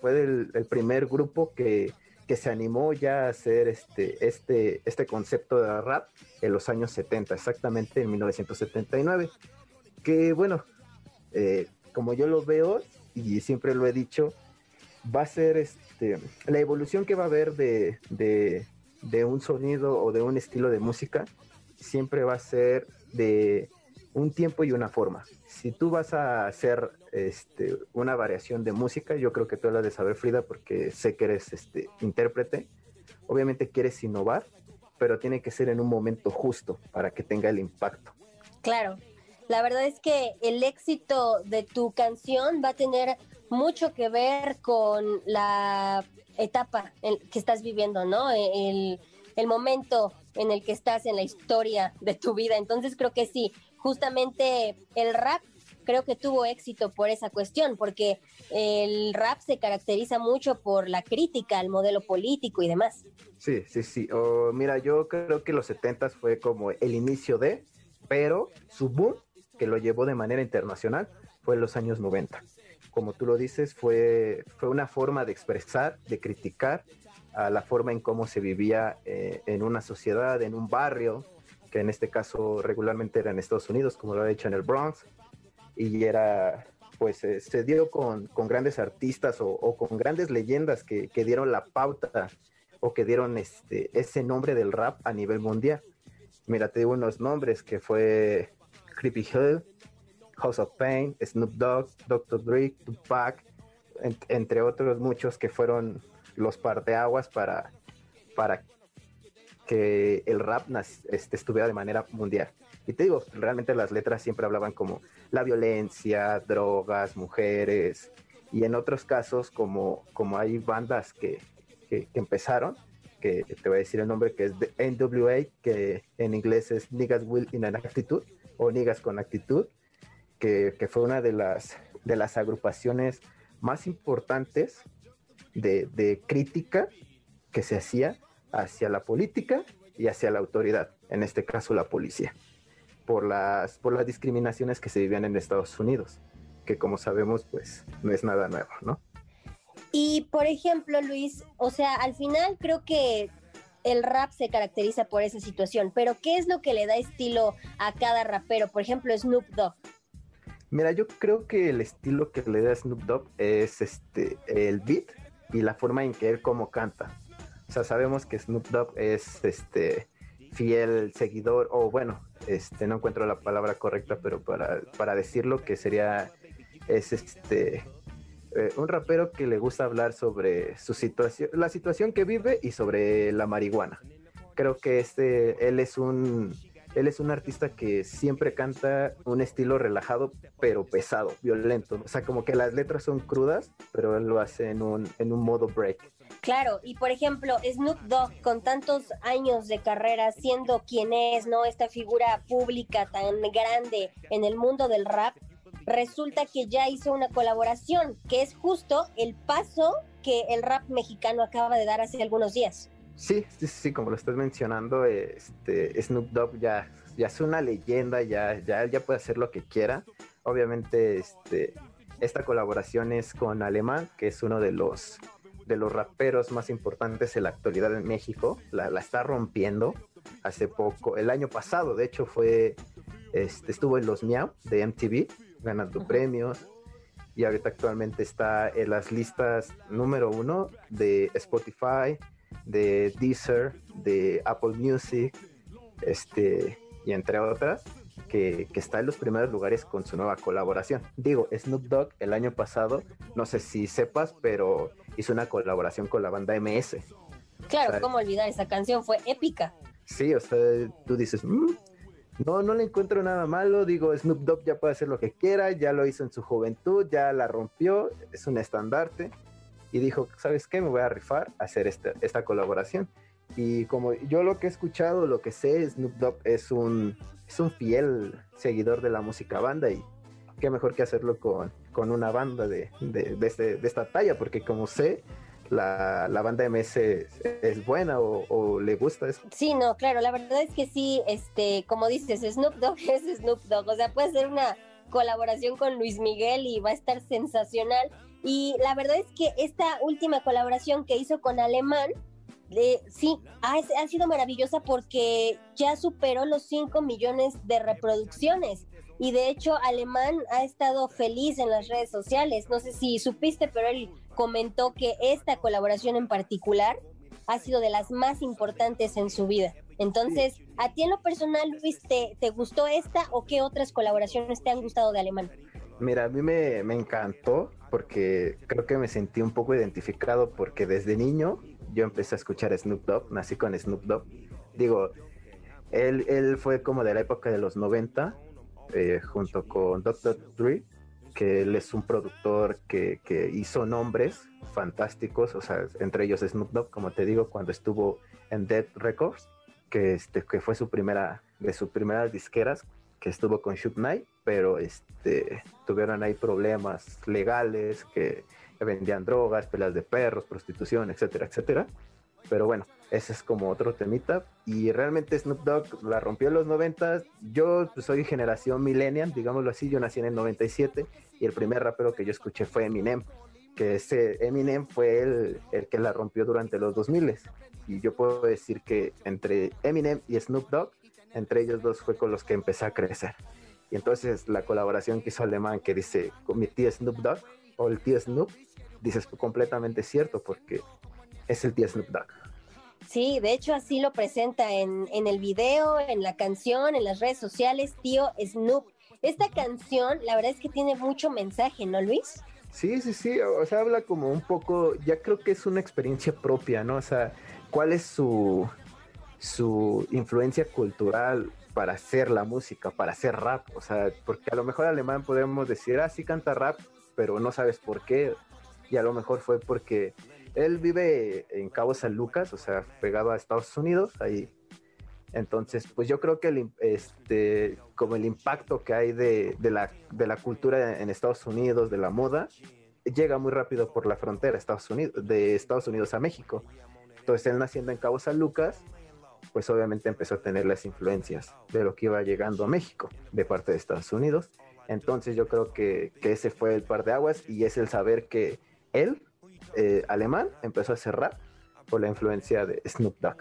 fue el, primer grupo que, que, se animó ya a hacer este, este, este concepto de rap en los años 70, exactamente en 1979. Que bueno, eh, como yo lo veo y siempre lo he dicho, va a ser este, la evolución que va a haber de, de un sonido o de un estilo de música, siempre va a ser de un tiempo y una forma. Si tú vas a hacer este, una variación de música, yo creo que tú la de saber, Frida, porque sé que eres este, intérprete. Obviamente quieres innovar, pero tiene que ser en un momento justo para que tenga el impacto. Claro, la verdad es que el éxito de tu canción va a tener mucho que ver con la etapa que estás viviendo, ¿no? El, el momento en el que estás en la historia de tu vida. Entonces creo que sí, justamente el rap creo que tuvo éxito por esa cuestión, porque el rap se caracteriza mucho por la crítica al modelo político y demás. Sí, sí, sí. mira, yo creo que los 70 fue como el inicio de, pero su boom, que lo llevó de manera internacional, fue en los años 90. Como tú lo dices, fue, fue una forma de expresar, de criticar a la forma en cómo se vivía eh, en una sociedad, en un barrio, que en este caso regularmente era en Estados Unidos, como lo ha hecho en el Bronx, y era, pues eh, se dio con, con, grandes artistas o, con grandes leyendas que, que, dieron la pauta o que dieron este, ese nombre del rap a nivel mundial. Mira, te digo unos nombres que fue Creepy Hill, House of Pain, Snoop Dogg, Dr. Dre, Tupac, entre otros muchos que fueron los parteaguas para, para que el rap este, estuviera de manera mundial. Y te digo, realmente las letras siempre hablaban como la violencia, drogas, mujeres, y en otros casos como, como hay bandas que, que, empezaron, que te voy a decir el nombre, que es de NWA, que en inglés es Niggas Will in an Actitude, o Niggas con Actitud, que, que fue una de las, de las agrupaciones más importantes de, crítica que se hacía hacia la política y hacia la autoridad, en este caso la policía, por las, por las discriminaciones que se vivían en Estados Unidos, que como sabemos, pues no es nada nuevo, ¿no? Y por ejemplo, Luis, o sea, al final creo que el rap se caracteriza por esa situación, pero ¿qué es lo que le da estilo a cada rapero? Por ejemplo, Snoop Dogg. Mira, yo creo que el estilo que le da Snoop Dogg es este el beat y la forma en que él como canta. O sea, sabemos que Snoop Dogg es este fiel seguidor, o bueno, este no encuentro la palabra correcta, pero para, para decirlo que sería es este eh, un rapero que le gusta hablar sobre su situación, la situación que vive y sobre la marihuana. Creo que este él es un él es un artista que siempre canta un estilo relajado, pero pesado, violento. O sea, como que las letras son crudas, pero él lo hace en un, en un modo break. Claro, y por ejemplo, Snoop Dogg, con tantos años de carrera, siendo quien es, ¿no? Esta figura pública tan grande en el mundo del rap, resulta que ya hizo una colaboración, que es justo el paso que el rap mexicano acaba de dar hace algunos días. Sí, sí, sí, como lo estás mencionando, este, Snoop Dogg ya, ya es una leyenda, ya, ya, ya puede hacer lo que quiera. Obviamente, este, esta colaboración es con Alemán, que es uno de los, de los raperos más importantes en la actualidad en México. La, la está rompiendo hace poco, el año pasado, de hecho, fue, este, estuvo en los Miau de MTV, ganando premios. Y ahorita actualmente está en las listas número uno de Spotify, de Deezer, de Apple Music, este, y entre otras, que, está en los primeros lugares con su nueva colaboración. Digo, Snoop Dogg el año pasado, no sé si sepas, pero hizo una colaboración con la banda MS. Claro, ¿cómo olvidar esa canción? Fue épica. Sí, o sea, tú dices, mm, no, no le encuentro nada malo. Digo, Snoop Dogg ya puede hacer lo que quiera, ya lo hizo en su juventud, ya la rompió, es un estandarte y dijo, ¿sabes qué? Me voy a rifar a hacer esta, esta colaboración. Y como yo lo que he escuchado, lo que sé, Snoop Dogg es un, es un fiel seguidor de la música banda y qué mejor que hacerlo con, con una banda de, de, de, este, de esta talla, porque como sé, la, la banda MS es, buena o, le gusta eso. Sí, no, claro, la verdad es que sí, este, como dices, Snoop Dogg es Snoop Dogg, o sea, puede ser una colaboración con Luis Miguel y va a estar sensacional. Y la verdad es que esta última colaboración que hizo con Alemán, sí, ha, sido maravillosa porque ya superó los 5 millones de reproducciones. Y de hecho, Alemán ha estado feliz en las redes sociales. No sé si supiste, pero él comentó que esta colaboración en particular ha sido de las más importantes en su vida. Entonces, ¿a ti en lo personal, Luis, te, gustó esta o qué otras colaboraciones te han gustado de Alemán? Mira, a mí me, encantó porque creo que me sentí un poco identificado porque desde niño yo empecé a escuchar Snoop Dogg, nací con Snoop Dogg. Digo, él, él fue como de la época de los 90, eh, junto con Dr. Dre, que él es un productor que, que, hizo nombres fantásticos, o sea, entre ellos Snoop Dogg, como te digo, cuando estuvo en Dead Records, que, este, que fue su primera, de sus primeras disqueras, que estuvo con Shoot Knight, pero este, tuvieron ahí problemas legales, que vendían drogas, pelas de perros, prostitución, etcétera, etcétera. Pero bueno, ese es como otro temita. Y realmente Snoop Dogg la rompió en los 90. Yo pues, soy generación millennial, digámoslo así. Yo nací en el 97 y el primer rapero que yo escuché fue Eminem. Que ese Eminem fue el, el que la rompió durante los 2000 y yo puedo decir que entre Eminem y Snoop Dogg, entre ellos dos fue con los que empecé a crecer. Y entonces la colaboración que hizo Alemán, que dice con mi tío Snoop Dogg o el tío Snoop, dices completamente cierto porque es el tío Snoop Dogg. Sí, de hecho así lo presenta en, en el video, en la canción, en las redes sociales, tío Snoop. Esta canción, la verdad es que tiene mucho mensaje, ¿no, Luis? Sí, sí, sí, o sea, habla como un poco, ya creo que es una experiencia propia, ¿no? O sea, cuál es su, su influencia cultural para hacer la música, para hacer rap. O sea, porque a lo mejor alemán podemos decir, ah, sí canta rap, pero no sabes por qué. Y a lo mejor fue porque él vive en Cabo San Lucas, o sea, pegado a Estados Unidos, ahí. Entonces, pues yo creo que el, este, como el impacto que hay de, de, la, de la cultura en Estados Unidos, de la moda, llega muy rápido por la frontera Estados Unidos, de Estados Unidos a México. Entonces él naciendo en Cabo San Lucas, pues obviamente empezó a tener las influencias de lo que iba llegando a México de parte de Estados Unidos. Entonces yo creo que, ese fue el par de aguas y es el saber que él, eh, alemán, empezó a hacer rap por la influencia de Snoop Dogg.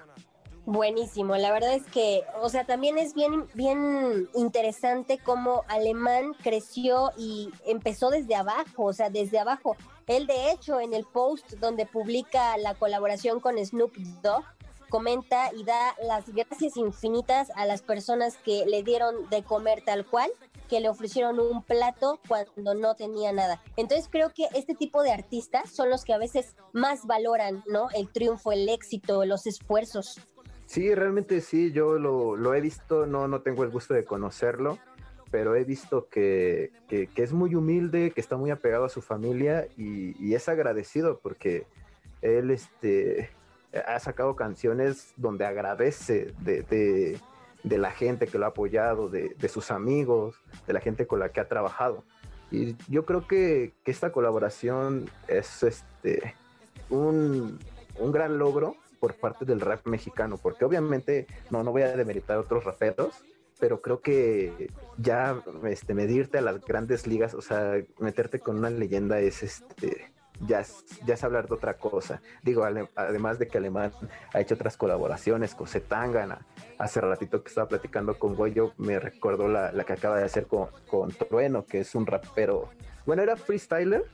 Buenísimo, la verdad es que, o sea, también es bien, bien interesante cómo Alemán creció y empezó desde abajo, o sea, desde abajo. Él, de hecho, en el post donde publica la colaboración con Snoop Dogg, comenta y da las gracias infinitas a las personas que le dieron de comer tal cual, que le ofrecieron un plato cuando no tenía nada. Entonces creo que este tipo de artistas son los que a veces más valoran, ¿no? El triunfo, el éxito, los esfuerzos. Sí, realmente sí, yo lo, he visto, no, no tengo el gusto de conocerlo, pero he visto que, es muy humilde, que está muy apegado a su familia y, es agradecido porque él este, ha sacado canciones donde agradece de, la gente que lo ha apoyado, de, sus amigos, de la gente con la que ha trabajado. Y yo creo que, esta colaboración es este, un, un gran logro por parte del rap mexicano, porque obviamente no, no voy a demeritar a otros raperos, pero creo que ya este, medirte a las grandes ligas, o sea, meterte con una leyenda es este. Ya es, ya es hablar de otra cosa. Digo, además de que Alemán ha hecho otras colaboraciones con Zetangana. Hace ratito que estaba platicando con Goyo, me recordó la, la que acaba de hacer con, con Trueno, que es un rapero. Bueno, era freestyler,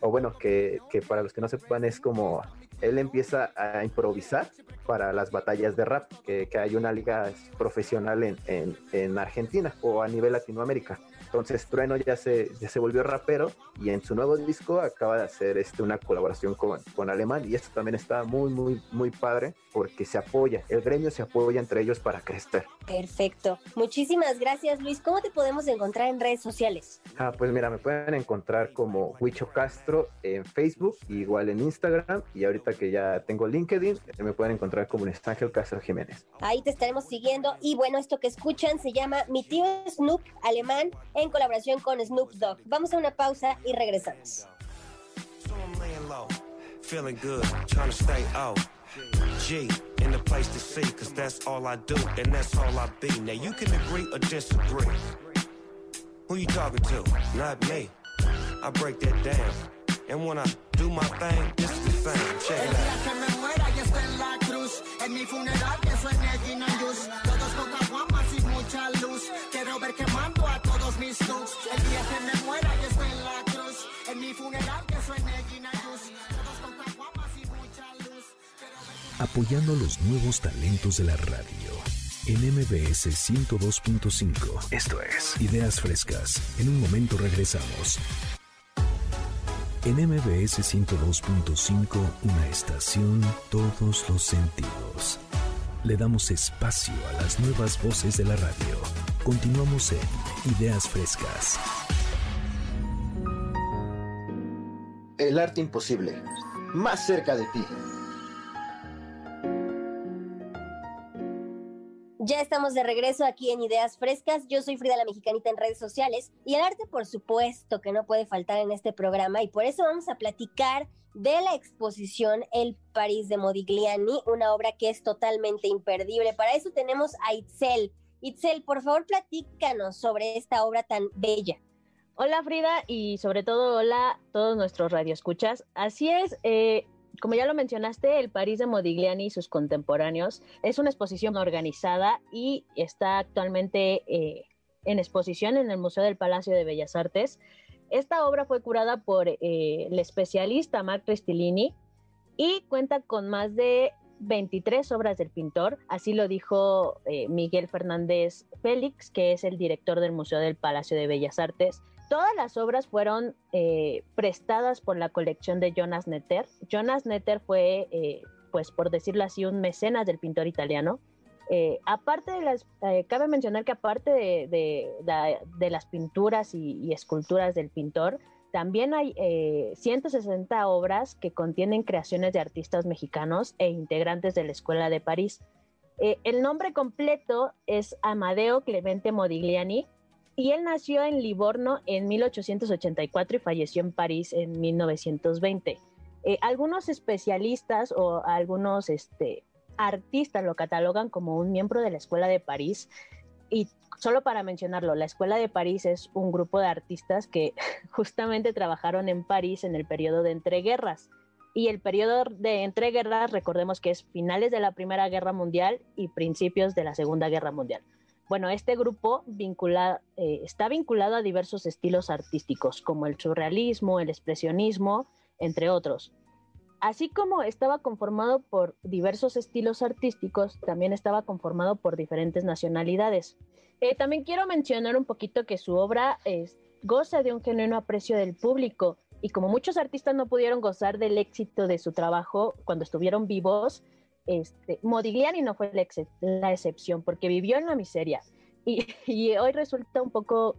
o bueno, que, que para los que no sepan es como él empieza a improvisar para las batallas de rap, que, hay una liga profesional en, en, Argentina o a nivel Latinoamérica. Entonces Trueno ya se, ya se volvió rapero y en su nuevo disco acaba de hacer este, una colaboración con, con Alemán y esto también está muy, muy, muy padre porque se apoya, el gremio se apoya entre ellos para crecer. Perfecto. Muchísimas gracias Luis. ¿Cómo te podemos encontrar en redes sociales? Ah, pues mira, me pueden encontrar como Huicho Castro en Facebook, igual en Instagram y ahorita que ya tengo LinkedIn, me pueden encontrar como Ángel Castro Jiménez. Ahí te estaremos siguiendo y bueno, esto que escuchan se llama Mi tío Snoop Alemán en colaboración con Snoop Dogg. Vamos a una pausa y regresamos. feeling good, trying to stay out. G, in the place to see, cause that's all I do, and that's all I be. Now you can agree or disagree. Who you talking to? Not me. I break that down. And when I do my thing, this is the thing. Check it out. que me muera y esté en la cruz. En mi funeral que suene Gina Yus. Todos con caguamas y mucha luz. Quiero ver quemando a todos mis. El día que me muera y esté en la cruz. En mi funeral que suene Gina Yus. Todos con caguamas y mucha luz. apoyando a los nuevos talentos de la radio. En MBS 102.5. Esto es Ideas Frescas. En un momento regresamos. En MBS 102.5, una estación, todos los sentidos. Le damos espacio a las nuevas voces de la radio. Continuamos en Ideas Frescas. El arte imposible. Más cerca de ti. Ya estamos de regreso aquí en Ideas Frescas. Yo soy Frida la Mexicanita en redes sociales y el arte, por supuesto, que no puede faltar en este programa y por eso vamos a platicar de la exposición El París de Modigliani, una obra que es totalmente imperdible. Para eso tenemos a Itzel. Itzel, por favor, platícanos sobre esta obra tan bella. Hola Frida y sobre todo hola a todos nuestros radioescuchas. Así es, eh, como ya lo mencionaste, el París de Modigliani y sus contemporáneos es una exposición organizada y está actualmente eh, en exposición en el Museo del Palacio de Bellas Artes. Esta obra fue curada por eh, el especialista Marc Restillini y cuenta con más de 23 obras del pintor, así lo dijo eh, Miguel Fernández Félix, que es el director del Museo del Palacio de Bellas Artes. Todas las obras fueron eh, prestadas por la colección de Jonas Netter. Jonas Netter fue, eh, pues por decirlo así, un mecenas del pintor italiano. Aparte de las, cabe mencionar que aparte de, las pinturas y esculturas del pintor, también hay eh, 160 obras que contienen creaciones de artistas mexicanos e integrantes de la Escuela de París. Eh, el nombre completo es Amadeo Clemente Modigliani y él nació en Livorno en 1884 y falleció en París en 1920. Eh, algunos especialistas o algunos este, artistas lo catalogan como un miembro de la Escuela de París. Y solo para mencionarlo, la Escuela de París es un grupo de artistas que justamente trabajaron en París en el periodo de entreguerras. Y el periodo de entreguerras, recordemos que es finales de la Primera Guerra Mundial y principios de la Segunda Guerra Mundial. Bueno, este grupo eh, está vinculado a diversos estilos artísticos, como el surrealismo, el expresionismo, entre otros. Así como estaba conformado por diversos estilos artísticos, también estaba conformado por diferentes nacionalidades. Eh, también quiero mencionar un poquito que su obra es- goza de un genuino aprecio del público y como muchos artistas no pudieron gozar del éxito de su trabajo cuando estuvieron vivos, este, Modigliani no fue la, ex- la excepción porque vivió en la miseria y hoy resulta un poco,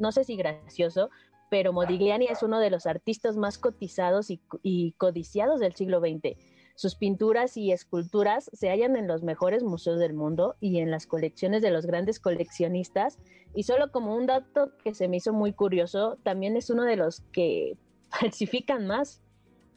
no sé si gracioso, pero Modigliani es uno de los artistas más cotizados y, codiciados del siglo XX. Sus pinturas y esculturas se hallan en los mejores museos del mundo y en las colecciones de los grandes coleccionistas. Y solo como un dato que se me hizo muy curioso, también es uno de los que falsifican más.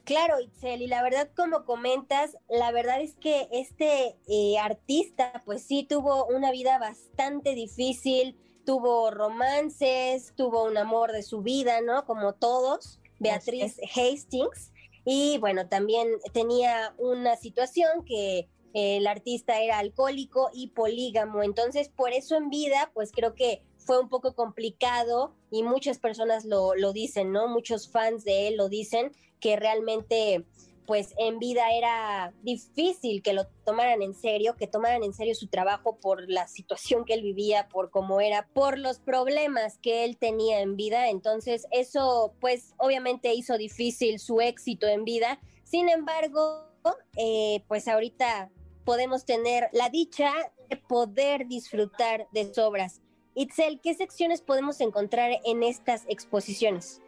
Claro, Itzel, y la verdad, como comentas, la verdad es que este eh, artista, pues sí, tuvo una vida bastante difícil, tuvo romances, tuvo un amor de su vida, ¿no? Como todos, Beatriz Hastings, y bueno, también tenía una situación que el artista era alcohólico y polígamo, entonces por eso en vida, pues creo que fue un poco complicado y muchas personas lo, lo dicen, ¿no? Muchos fans de él lo dicen, que realmente pues en vida era difícil que lo tomaran en serio, que tomaran en serio su trabajo por la situación que él vivía, por cómo era, por los problemas que él tenía en vida. Entonces eso pues obviamente hizo difícil su éxito en vida. Sin embargo, eh, pues ahorita podemos tener la dicha de poder disfrutar de sus obras. Itzel, ¿qué secciones podemos encontrar en estas exposiciones?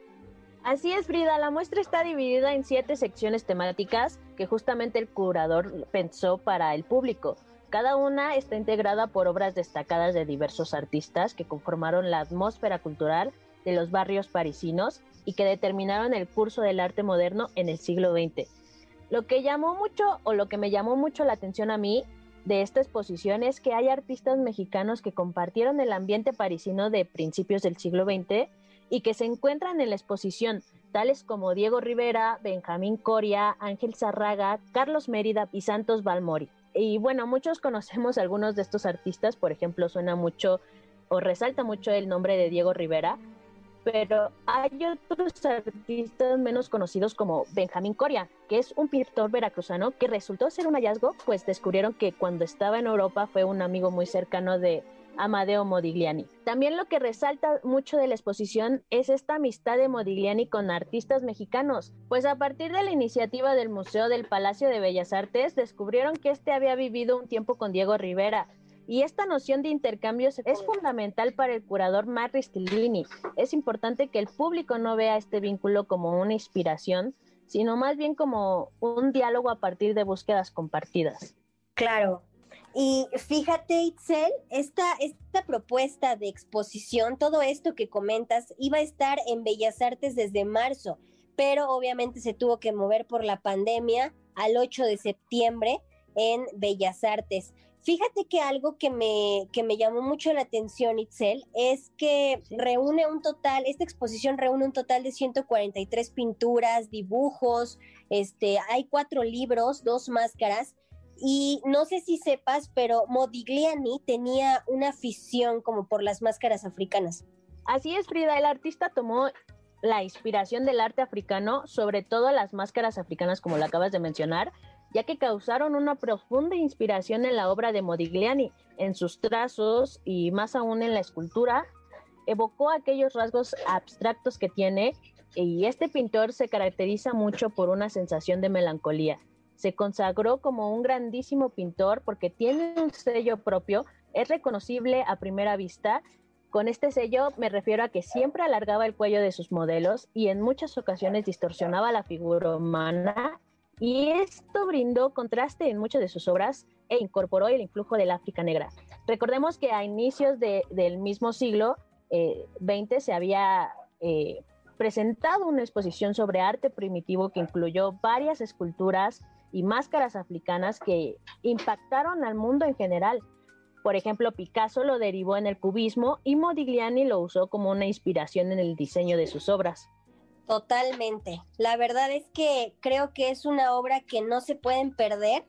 Así es, Frida. La muestra está dividida en siete secciones temáticas que justamente el curador pensó para el público. Cada una está integrada por obras destacadas de diversos artistas que conformaron la atmósfera cultural de los barrios parisinos y que determinaron el curso del arte moderno en el siglo XX. Lo que llamó mucho o lo que me llamó mucho la atención a mí de esta exposición es que hay artistas mexicanos que compartieron el ambiente parisino de principios del siglo XX y que se encuentran en la exposición, tales como Diego Rivera, Benjamín Coria, Ángel Zarraga, Carlos Mérida y Santos Balmori. Y bueno, muchos conocemos algunos de estos artistas, por ejemplo, suena mucho o resalta mucho el nombre de Diego Rivera, pero hay otros artistas menos conocidos como Benjamín Coria, que es un pintor veracruzano que resultó ser un hallazgo, pues descubrieron que cuando estaba en Europa fue un amigo muy cercano de Amadeo Modigliani. También lo que resalta mucho de la exposición es esta amistad de Modigliani con artistas mexicanos, pues a partir de la iniciativa del Museo del Palacio de Bellas Artes descubrieron que este había vivido un tiempo con Diego Rivera, y esta noción de intercambios es fundamental para el curador Marri Stillini. Es importante que el público no vea este vínculo como una inspiración, sino más bien como un diálogo a partir de búsquedas compartidas. Claro. Y fíjate, Itzel, esta, esta propuesta de exposición, todo esto que comentas, iba a estar en Bellas Artes desde marzo, pero obviamente se tuvo que mover por la pandemia al 8 de septiembre en Bellas Artes. Fíjate que algo que me, que me llamó mucho la atención, Itzel, es que reúne un total, esta exposición reúne un total de 143 pinturas, dibujos, este, hay cuatro libros, dos máscaras, y no sé si sepas, pero Modigliani tenía una afición como por las máscaras africanas. Así es, Frida, el artista tomó la inspiración del arte africano, sobre todo las máscaras africanas, como lo acabas de mencionar, ya que causaron una profunda inspiración en la obra de Modigliani, en sus trazos y más aún en la escultura, evocó aquellos rasgos abstractos que tiene y este pintor se caracteriza mucho por una sensación de melancolía. Se consagró como un grandísimo pintor porque tiene un sello propio, es reconocible a primera vista. Con este sello me refiero a que siempre alargaba el cuello de sus modelos y en muchas ocasiones distorsionaba la figura humana y esto brindó contraste en muchas de sus obras e incorporó el influjo del África negra. Recordemos que a inicios del mismo siglo XX eh, se había eh, presentado una exposición sobre arte primitivo que incluyó varias esculturas y máscaras africanas que impactaron al mundo en general. Por ejemplo, Picasso lo derivó en el cubismo y Modigliani lo usó como una inspiración en el diseño de sus obras. Totalmente. La verdad es que creo que es una obra que no se pueden perder.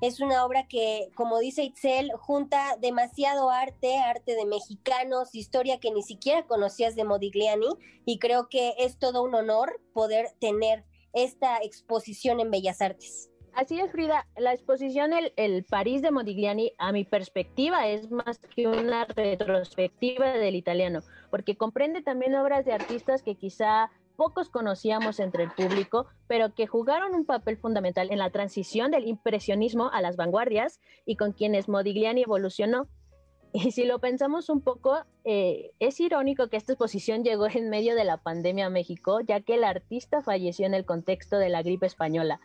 Es una obra que, como dice Itzel, junta demasiado arte, arte de mexicanos, historia que ni siquiera conocías de Modigliani, y creo que es todo un honor poder tener esta exposición en Bellas Artes. Así es, Frida. La exposición el, el, París de Modigliani, a mi perspectiva, es más que una retrospectiva del italiano, porque comprende también obras de artistas que quizá pocos conocíamos entre el público, pero que jugaron un papel fundamental en la transición del impresionismo a las vanguardias y con quienes Modigliani evolucionó. Y si lo pensamos un poco, eh, es irónico que esta exposición llegó en medio de la pandemia a México, ya que el artista falleció en el contexto de la gripe española.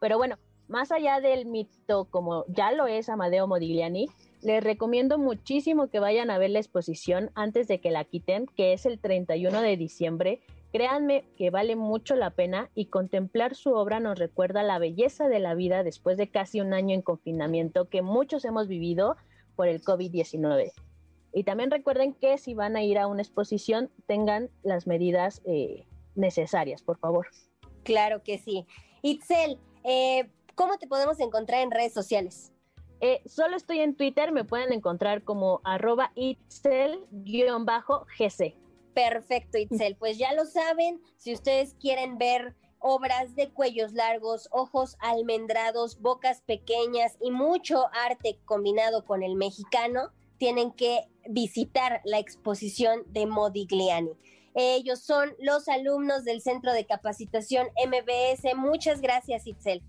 Pero bueno, más allá del mito como ya lo es Amadeo Modigliani, les recomiendo muchísimo que vayan a ver la exposición antes de que la quiten, que es el 31 de diciembre Créanme que vale mucho la pena y contemplar su obra nos recuerda la belleza de la vida después de casi un año en confinamiento que muchos hemos vivido por el COVID-19. Y también recuerden que si van a ir a una exposición tengan las medidas eh, necesarias, por favor. Claro que sí. Itzel, eh, ¿cómo te podemos encontrar en redes sociales? Eh, solo estoy en Twitter, me pueden encontrar como arroba itzel-gc. Perfecto, Itzel. Pues ya lo saben, si ustedes quieren ver obras de cuellos largos, ojos almendrados, bocas pequeñas y mucho arte combinado con el mexicano, tienen que visitar la exposición de Modigliani. Ellos son los alumnos del Centro de Capacitación MBS. Muchas gracias, Itzel.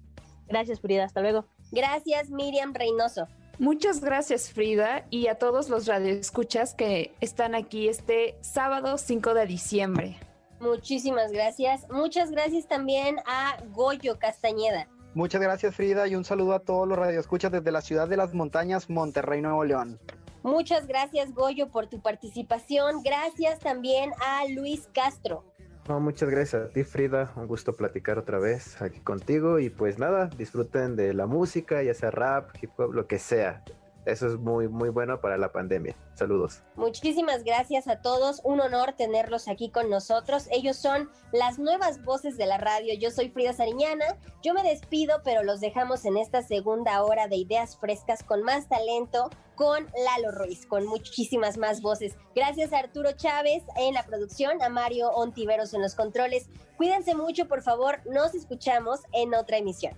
Gracias, Frida. Hasta luego. Gracias, Miriam Reynoso. Muchas gracias Frida y a todos los radioescuchas que están aquí este sábado 5 de diciembre. Muchísimas gracias. Muchas gracias también a Goyo Castañeda. Muchas gracias Frida y un saludo a todos los radioescuchas desde la ciudad de las montañas, Monterrey, Nuevo León. Muchas gracias Goyo por tu participación. Gracias también a Luis Castro. No, muchas gracias a ti, Frida. Un gusto platicar otra vez aquí contigo. Y pues nada, disfruten de la música, ya sea rap, hip hop, lo que sea. Eso es muy, muy bueno para la pandemia. Saludos. Muchísimas gracias a todos. Un honor tenerlos aquí con nosotros. Ellos son las nuevas voces de la radio. Yo soy Frida Sariñana. Yo me despido, pero los dejamos en esta segunda hora de ideas frescas con más talento con Lalo Ruiz, con muchísimas más voces. Gracias a Arturo Chávez en la producción, a Mario Ontiveros en los controles. Cuídense mucho, por favor. Nos escuchamos en otra emisión.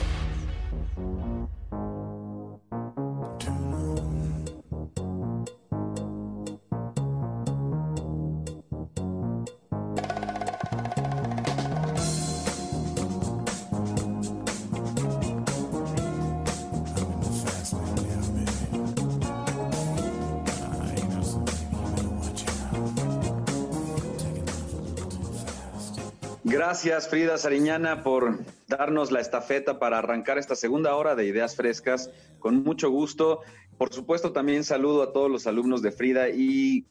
Gracias, Frida Sariñana, por darnos la estafeta para arrancar esta segunda hora de Ideas Frescas. Con mucho gusto. Por supuesto, también saludo a todos los alumnos de Frida y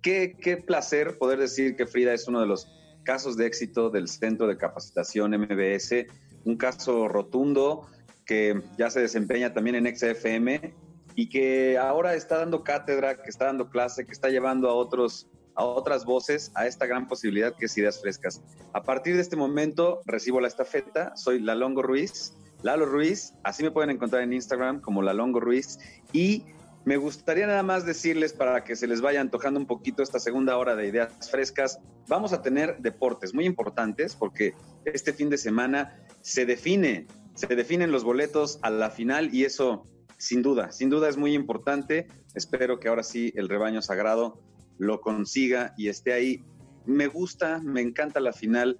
qué, qué placer poder decir que Frida es uno de los casos de éxito del Centro de Capacitación MBS, un caso rotundo que ya se desempeña también en XFM y que ahora está dando cátedra, que está dando clase, que está llevando a otros a otras voces a esta gran posibilidad que es Ideas Frescas. A partir de este momento recibo la estafeta, soy Lalongo Ruiz, Lalo Ruiz, así me pueden encontrar en Instagram como Lalongo Ruiz y me gustaría nada más decirles para que se les vaya antojando un poquito esta segunda hora de Ideas Frescas, vamos a tener deportes muy importantes porque este fin de semana se define, se definen los boletos a la final y eso sin duda, sin duda es muy importante. Espero que ahora sí el rebaño sagrado lo consiga y esté ahí. Me gusta, me encanta la final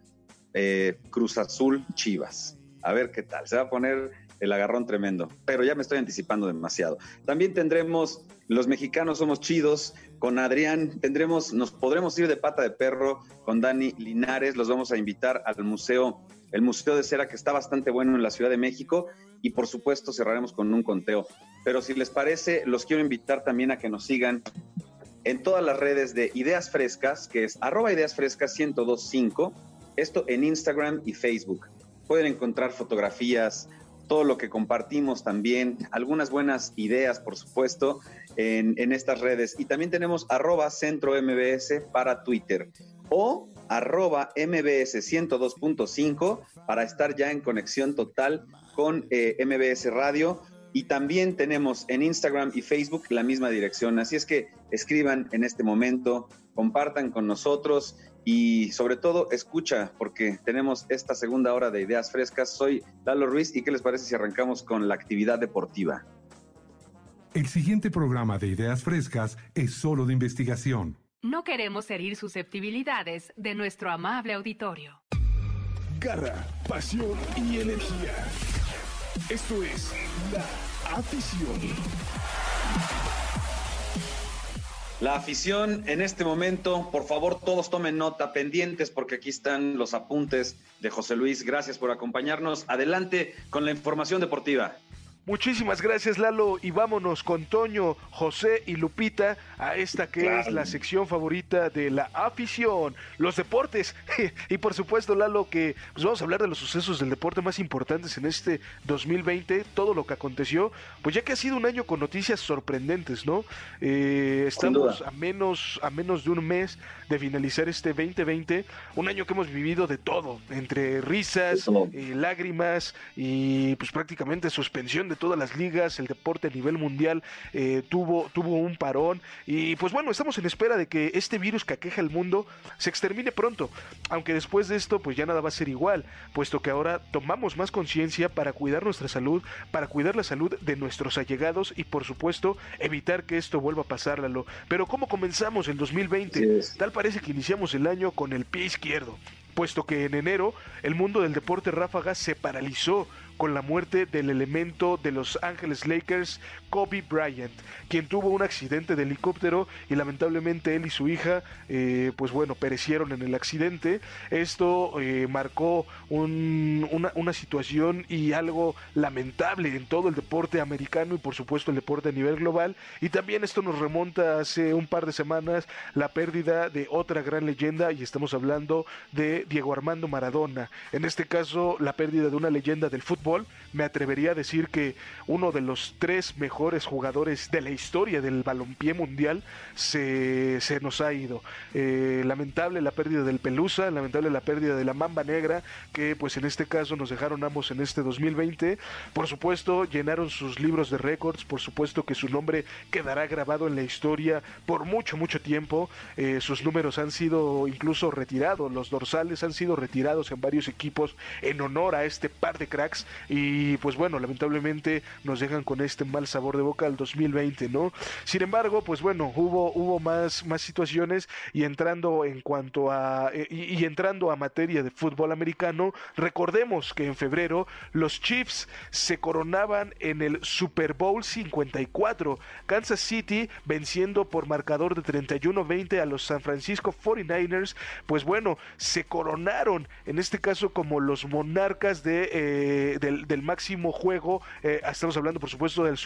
eh, Cruz Azul Chivas. A ver qué tal. Se va a poner el agarrón tremendo, pero ya me estoy anticipando demasiado. También tendremos Los Mexicanos Somos Chidos con Adrián, tendremos, nos podremos ir de pata de perro con Dani Linares, los vamos a invitar al museo, el Museo de Cera que está bastante bueno en la Ciudad de México y por supuesto cerraremos con un conteo. Pero si les parece, los quiero invitar también a que nos sigan en todas las redes de Ideas Frescas, que es arroba Ideas Frescas 1025, esto en Instagram y Facebook. Pueden encontrar fotografías, todo lo que compartimos también, algunas buenas ideas, por supuesto, en, en estas redes. Y también tenemos arroba Centro MBS para Twitter o arroba MBS 102.5 para estar ya en conexión total con eh, MBS Radio y también tenemos en Instagram y Facebook la misma dirección. Así es que escriban en este momento, compartan con nosotros y sobre todo escucha porque tenemos esta segunda hora de ideas frescas. Soy Lalo Ruiz y ¿qué les parece si arrancamos con la actividad deportiva? El siguiente programa de Ideas Frescas es solo de investigación. No queremos herir susceptibilidades de nuestro amable auditorio. Garra, pasión y energía. Esto es La Afición. La afición en este momento, por favor todos tomen nota, pendientes porque aquí están los apuntes de José Luis. Gracias por acompañarnos. Adelante con la información deportiva. Muchísimas gracias Lalo y vámonos con Toño, José y Lupita a esta que es la sección favorita de la afición, los deportes. Y por supuesto Lalo que pues vamos a hablar de los sucesos del deporte más importantes en este 2020, todo lo que aconteció, pues ya que ha sido un año con noticias sorprendentes, ¿no? Eh, estamos a menos, a menos de un mes de finalizar este 2020, un año que hemos vivido de todo, entre risas, eh, lágrimas y pues prácticamente suspensión de todas las ligas, el deporte a nivel mundial eh, tuvo, tuvo un parón. Y pues bueno, estamos en espera de que este virus que aqueja el mundo se extermine pronto, aunque después de esto pues ya nada va a ser igual, puesto que ahora tomamos más conciencia para cuidar nuestra salud, para cuidar la salud de nuestros allegados y por supuesto evitar que esto vuelva a pasar, Pero ¿cómo comenzamos el 2020? Tal parece que iniciamos el año con el pie izquierdo puesto que en enero el mundo del deporte ráfaga se paralizó con la muerte del elemento de Los Ángeles Lakers, Kobe Bryant, quien tuvo un accidente de helicóptero y lamentablemente él y su hija, eh, pues bueno, perecieron en el accidente. Esto eh, marcó una, una, situación y algo lamentable en todo el deporte americano y por supuesto el deporte a nivel global. Y también esto nos remonta hace un par de semanas la pérdida de otra gran leyenda y estamos hablando de Diego Armando Maradona. En este caso, la pérdida de una leyenda del fútbol me atrevería a decir que uno de los tres mejores jugadores de la historia del balompié mundial se, nos ha ido. Eh, lamentable la pérdida del Pelusa, lamentable la pérdida de la Mamba Negra, que pues en este caso nos dejaron ambos en este 2020. Por supuesto, llenaron sus libros de récords, por supuesto que su nombre quedará grabado en la historia por mucho, mucho tiempo. Eh, sus números han sido incluso retirados, los dorsales han sido retirados en varios equipos en honor a este par de cracks y pues bueno, lamentablemente nos dejan con este mal sabor de boca al 2020, ¿no? Sin embargo, pues bueno, hubo, hubo más, más situaciones y entrando en cuanto a, eh, y, entrando a materia de fútbol americano, recordemos que en febrero los Chiefs se coronaban en el Super Bowl 54, Kansas City venciendo por marcador de 31-20 a los San Francisco 49ers, pues bueno, se coronaron en este caso como los monarcas de, eh, del, máximo juego, eh, estamos hablando por supuesto del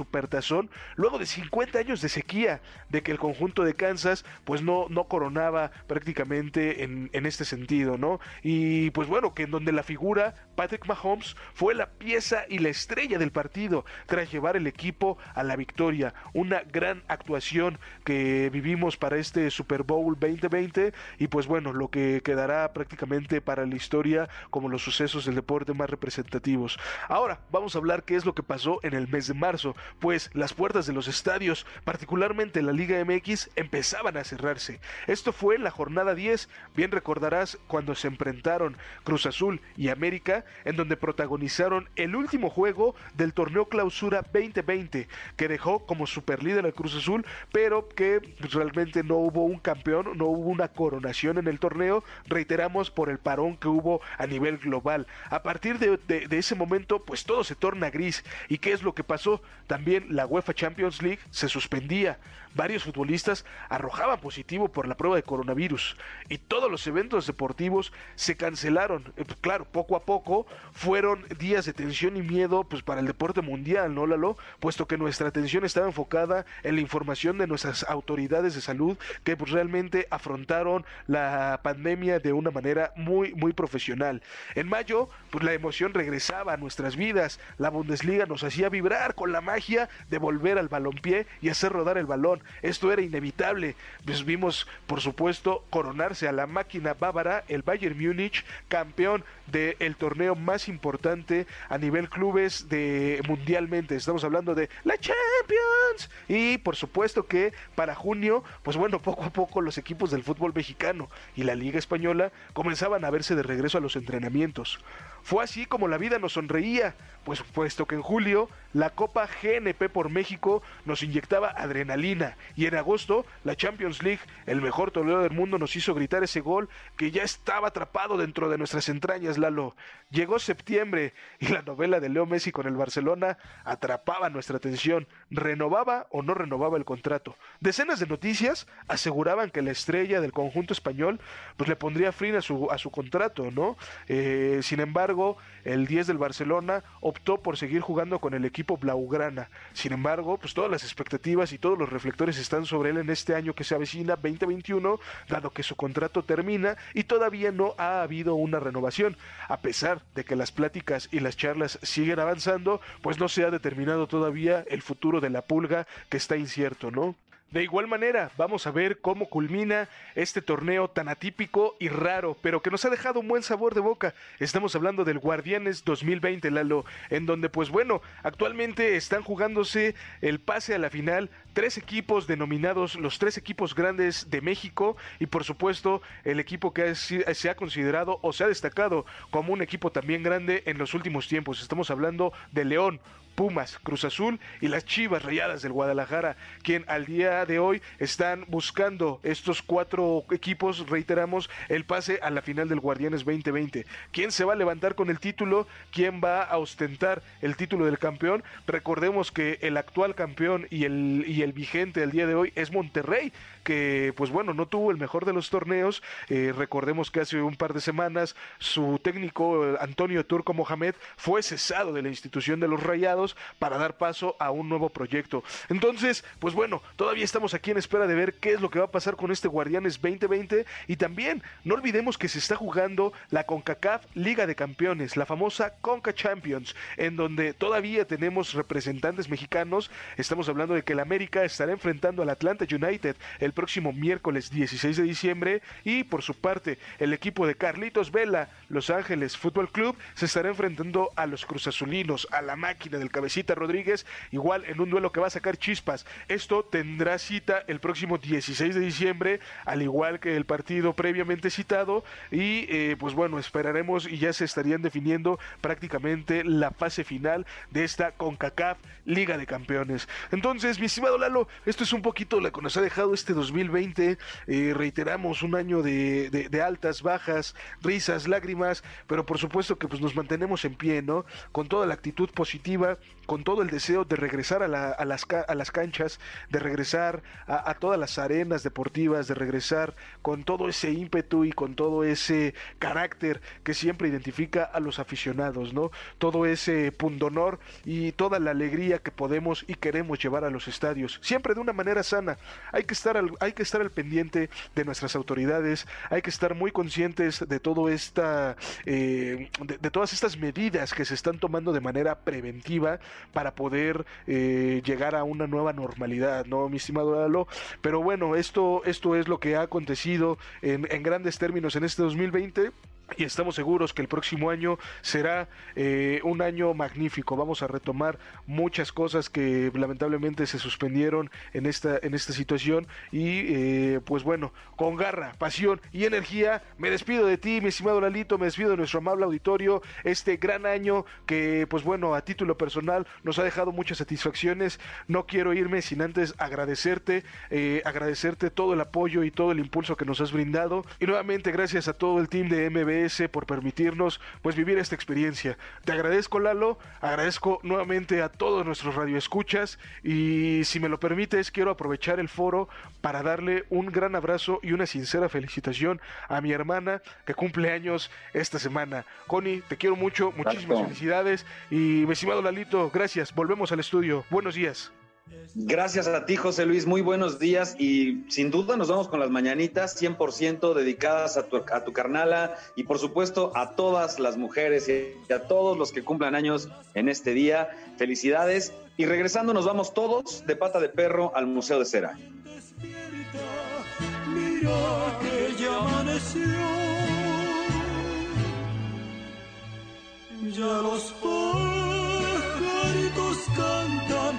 Luego de 50 años de sequía, de que el conjunto de Kansas pues no, no coronaba prácticamente en, en este sentido, ¿no? Y pues bueno, que en donde la figura Patrick Mahomes fue la pieza y la estrella del partido tras llevar el equipo a la victoria, una gran actuación que vivimos para este Super Bowl 2020 y pues bueno, lo que quedará prácticamente para la historia como los sucesos del deporte más representativos. Ahora vamos a hablar qué es lo que pasó en el mes de marzo, pues las puertas de los estadios, particularmente la Liga MX, empezaban a cerrarse. Esto fue en la jornada 10, bien recordarás cuando se enfrentaron Cruz Azul y América, en donde protagonizaron el último juego del torneo Clausura 2020, que dejó como superlíder al Cruz Azul, pero que realmente no hubo un campeón, no hubo una coronación en el torneo, reiteramos por el parón que hubo a nivel global. A partir de, de ese momento, pues todo se torna gris. ¿Y qué es lo que pasó? También la UEFA Champions League se suspendía varios futbolistas arrojaban positivo por la prueba de coronavirus y todos los eventos deportivos se cancelaron. Eh, pues, claro, poco a poco fueron días de tensión y miedo pues para el deporte mundial, ¿no, Lalo? Puesto que nuestra atención estaba enfocada en la información de nuestras autoridades de salud que pues, realmente afrontaron la pandemia de una manera muy, muy profesional. En mayo, pues la emoción regresaba a nuestras vidas. La Bundesliga nos hacía vibrar con la magia de volver al balompié y hacer rodar el balón. Esto era inevitable. Pues vimos, por supuesto, coronarse a la máquina bávara, el Bayern Múnich, campeón del torneo más importante a nivel clubes de mundialmente. Estamos hablando de la Champions. Y por supuesto que para junio, pues bueno, poco a poco los equipos del fútbol mexicano y la Liga Española comenzaban a verse de regreso a los entrenamientos. Fue así como la vida nos sonreía, pues puesto que en julio la Copa GNP por México nos inyectaba adrenalina y en agosto la Champions League, el mejor torneo del mundo, nos hizo gritar ese gol que ya estaba atrapado dentro de nuestras entrañas, Lalo. Llegó septiembre y la novela de Leo Messi con el Barcelona atrapaba nuestra atención, renovaba o no renovaba el contrato. Decenas de noticias aseguraban que la estrella del conjunto español pues le pondría fin a su, a su contrato, ¿no? Eh, sin embargo, el 10 del Barcelona optó por seguir jugando con el equipo blaugrana. Sin embargo, pues todas las expectativas y todos los reflectores están sobre él en este año que se avecina 2021, dado que su contrato termina y todavía no ha habido una renovación. A pesar de que las pláticas y las charlas siguen avanzando, pues no se ha determinado todavía el futuro de la pulga que está incierto, ¿no? De igual manera, vamos a ver cómo culmina este torneo tan atípico y raro, pero que nos ha dejado un buen sabor de boca. Estamos hablando del Guardianes 2020, Lalo, en donde, pues bueno, actualmente están jugándose el pase a la final tres equipos denominados los tres equipos grandes de México y por supuesto el equipo que se ha considerado o se ha destacado como un equipo también grande en los últimos tiempos. Estamos hablando de León, Pumas, Cruz Azul y las Chivas Rayadas del Guadalajara, quien al día de hoy están buscando estos cuatro equipos, reiteramos, el pase a la final del Guardianes 2020. ¿Quién se va a levantar con el título? ¿Quién va a ostentar el título del campeón? Recordemos que el actual campeón y el, y el vigente al día de hoy es Monterrey, que pues bueno, no tuvo el mejor de los torneos. Eh, recordemos que hace un par de semanas su técnico Antonio Turco Mohamed fue cesado de la institución de los Rayados para dar paso a un nuevo proyecto. Entonces, pues bueno, todavía estamos aquí en espera de ver qué es lo que va a pasar con este Guardianes 2020 y también no olvidemos que se está jugando la CONCACAF Liga de Campeones, la famosa CONCA Champions, en donde todavía tenemos representantes mexicanos. Estamos hablando de que el América estará enfrentando al Atlanta United el próximo miércoles 16 de diciembre y por su parte el equipo de Carlitos Vela, Los Ángeles Fútbol Club, se estará enfrentando a los Cruzazulinos, a la máquina del Cabecita Rodríguez, igual en un duelo que va a sacar chispas. Esto tendrá cita el próximo 16 de diciembre, al igual que el partido previamente citado, y eh, pues bueno, esperaremos y ya se estarían definiendo prácticamente la fase final de esta CONCACAF Liga de Campeones. Entonces, mi estimado Lalo, esto es un poquito lo que nos ha dejado este 2020, eh, reiteramos un año de, de, altas, bajas, risas, lágrimas, pero por supuesto que pues nos mantenemos en pie, ¿no? Con toda la actitud positiva, con todo el deseo de regresar a, las, a las, canchas, de regresar a, todas las arenas deportivas, de regresar con todo ese ímpetu y con todo ese carácter que siempre identifica a los aficionados, ¿no? Todo ese pundonor y toda la alegría que podemos y queremos llevar a los estadios, siempre de una manera sana. Hay que estar al, hay que estar al pendiente de nuestras autoridades, hay que estar muy conscientes de todo esta, eh, de todas estas medidas que se están tomando de manera preventiva para poder eh, llegar a una nueva normalidad, ¿no, mi estimado Lalo? Pero bueno, esto, esto es lo que ha acontecido en, en grandes términos en este 2020 y estamos seguros que el próximo año será eh, un año magnífico. Vamos a retomar muchas cosas que lamentablemente se suspendieron en esta, en esta situación. Y eh, pues bueno, con garra, pasión y energía, me despido de ti, mi estimado Lalito, me despido de nuestro amable auditorio. Este gran año que, pues bueno, a título personal nos ha dejado muchas satisfacciones. No quiero irme sin antes agradecerte, eh, agradecerte todo el apoyo y todo el impulso que nos has brindado. Y nuevamente, gracias a todo el team de MB por permitirnos pues vivir esta experiencia. Te agradezco Lalo, agradezco nuevamente a todos nuestros radioescuchas y si me lo permites quiero aprovechar el foro para darle un gran abrazo y una sincera felicitación a mi hermana que cumple años esta semana. Connie, te quiero mucho, muchísimas felicidades y mi estimado Lalito, gracias. Volvemos al estudio. Buenos días. Gracias a ti, José Luis. Muy buenos días y sin duda nos vamos con las mañanitas 100% dedicadas a tu, a tu carnala y por supuesto a todas las mujeres y a todos los que cumplan años en este día. Felicidades y regresando nos vamos todos de pata de perro al Museo de Cera. Ya los cantan,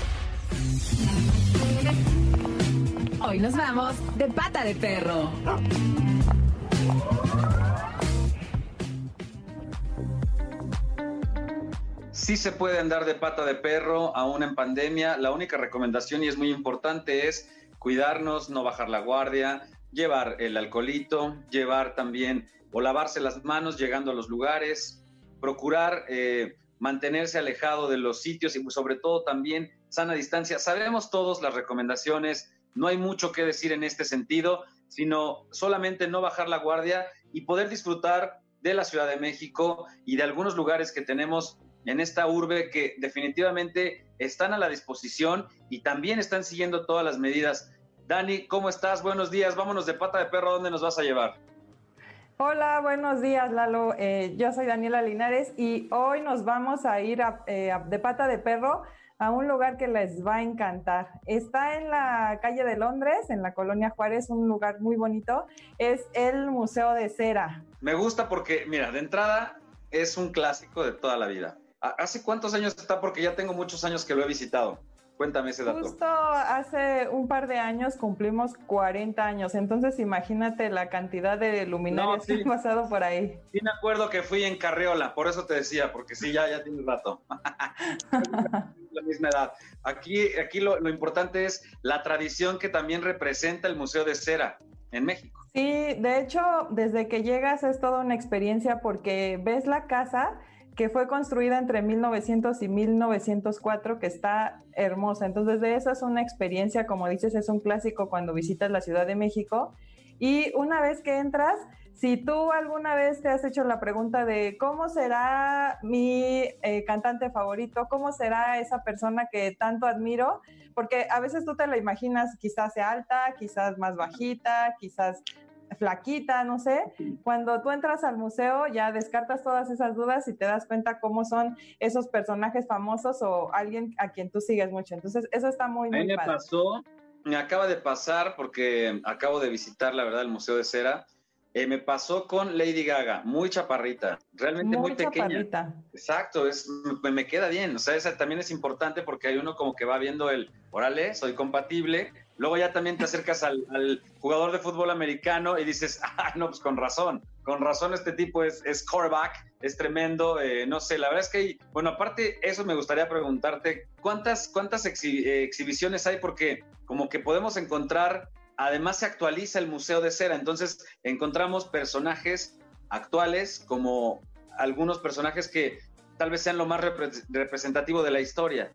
Hoy nos vamos de pata de perro. Sí se puede andar de pata de perro aún en pandemia. La única recomendación y es muy importante es cuidarnos, no bajar la guardia, llevar el alcoholito, llevar también o lavarse las manos llegando a los lugares, procurar eh, mantenerse alejado de los sitios y pues, sobre todo también sana distancia. Sabemos todos las recomendaciones no hay mucho que decir en este sentido, sino solamente no bajar la guardia y poder disfrutar de la Ciudad de México y de algunos lugares que tenemos en esta urbe que definitivamente están a la disposición y también están siguiendo todas las medidas. Dani, ¿cómo estás? Buenos días. Vámonos de pata de perro. dónde nos vas a llevar? Hola, buenos días, Lalo. Eh, yo soy Daniela Linares y hoy nos vamos a ir eh, de pata de perro a un lugar que les va a encantar. Está en la calle de Londres, en la colonia Juárez, un lugar muy bonito. Es el Museo de Cera. Me gusta porque, mira, de entrada es un clásico de toda la vida. ¿Hace cuántos años está? Porque ya tengo muchos años que lo he visitado. Cuéntame ese dato. Justo hace un par de años cumplimos 40 años, entonces imagínate la cantidad de luminarias que han pasado por ahí. Sí me acuerdo que fui en Carriola, por eso te decía, porque sí, ya, ya tiene un rato. la misma edad. Aquí, aquí lo, lo importante es la tradición que también representa el Museo de Cera en México. Sí, de hecho, desde que llegas es toda una experiencia porque ves la casa que fue construida entre 1900 y 1904, que está hermosa. Entonces, de eso es una experiencia, como dices, es un clásico cuando visitas la Ciudad de México. Y una vez que entras, si tú alguna vez te has hecho la pregunta de cómo será mi eh, cantante favorito, cómo será esa persona que tanto admiro, porque a veces tú te la imaginas quizás sea alta, quizás más bajita, quizás flaquita, no sé. Cuando tú entras al museo ya descartas todas esas dudas y te das cuenta cómo son esos personajes famosos o alguien a quien tú sigues mucho. Entonces, eso está muy, muy a me pasó, me acaba de pasar porque acabo de visitar, la verdad, el Museo de Cera. Eh, me pasó con Lady Gaga, muy chaparrita, realmente muy, muy pequeña. Exacto, es, me, me, queda bien. O sea, esa también es importante porque hay uno como que va viendo el, órale, soy compatible, Luego ya también te acercas al, jugador de fútbol americano y dices, ah, no, pues con razón, con razón este tipo es, es es tremendo, eh, no sé, la verdad es que, hay, bueno, aparte eso me gustaría preguntarte, ¿cuántas, cuántas eh, exhibiciones hay? Porque como que podemos encontrar, además se actualiza el Museo de Cera, entonces encontramos personajes actuales como algunos personajes que tal vez sean lo más representativo de la historia.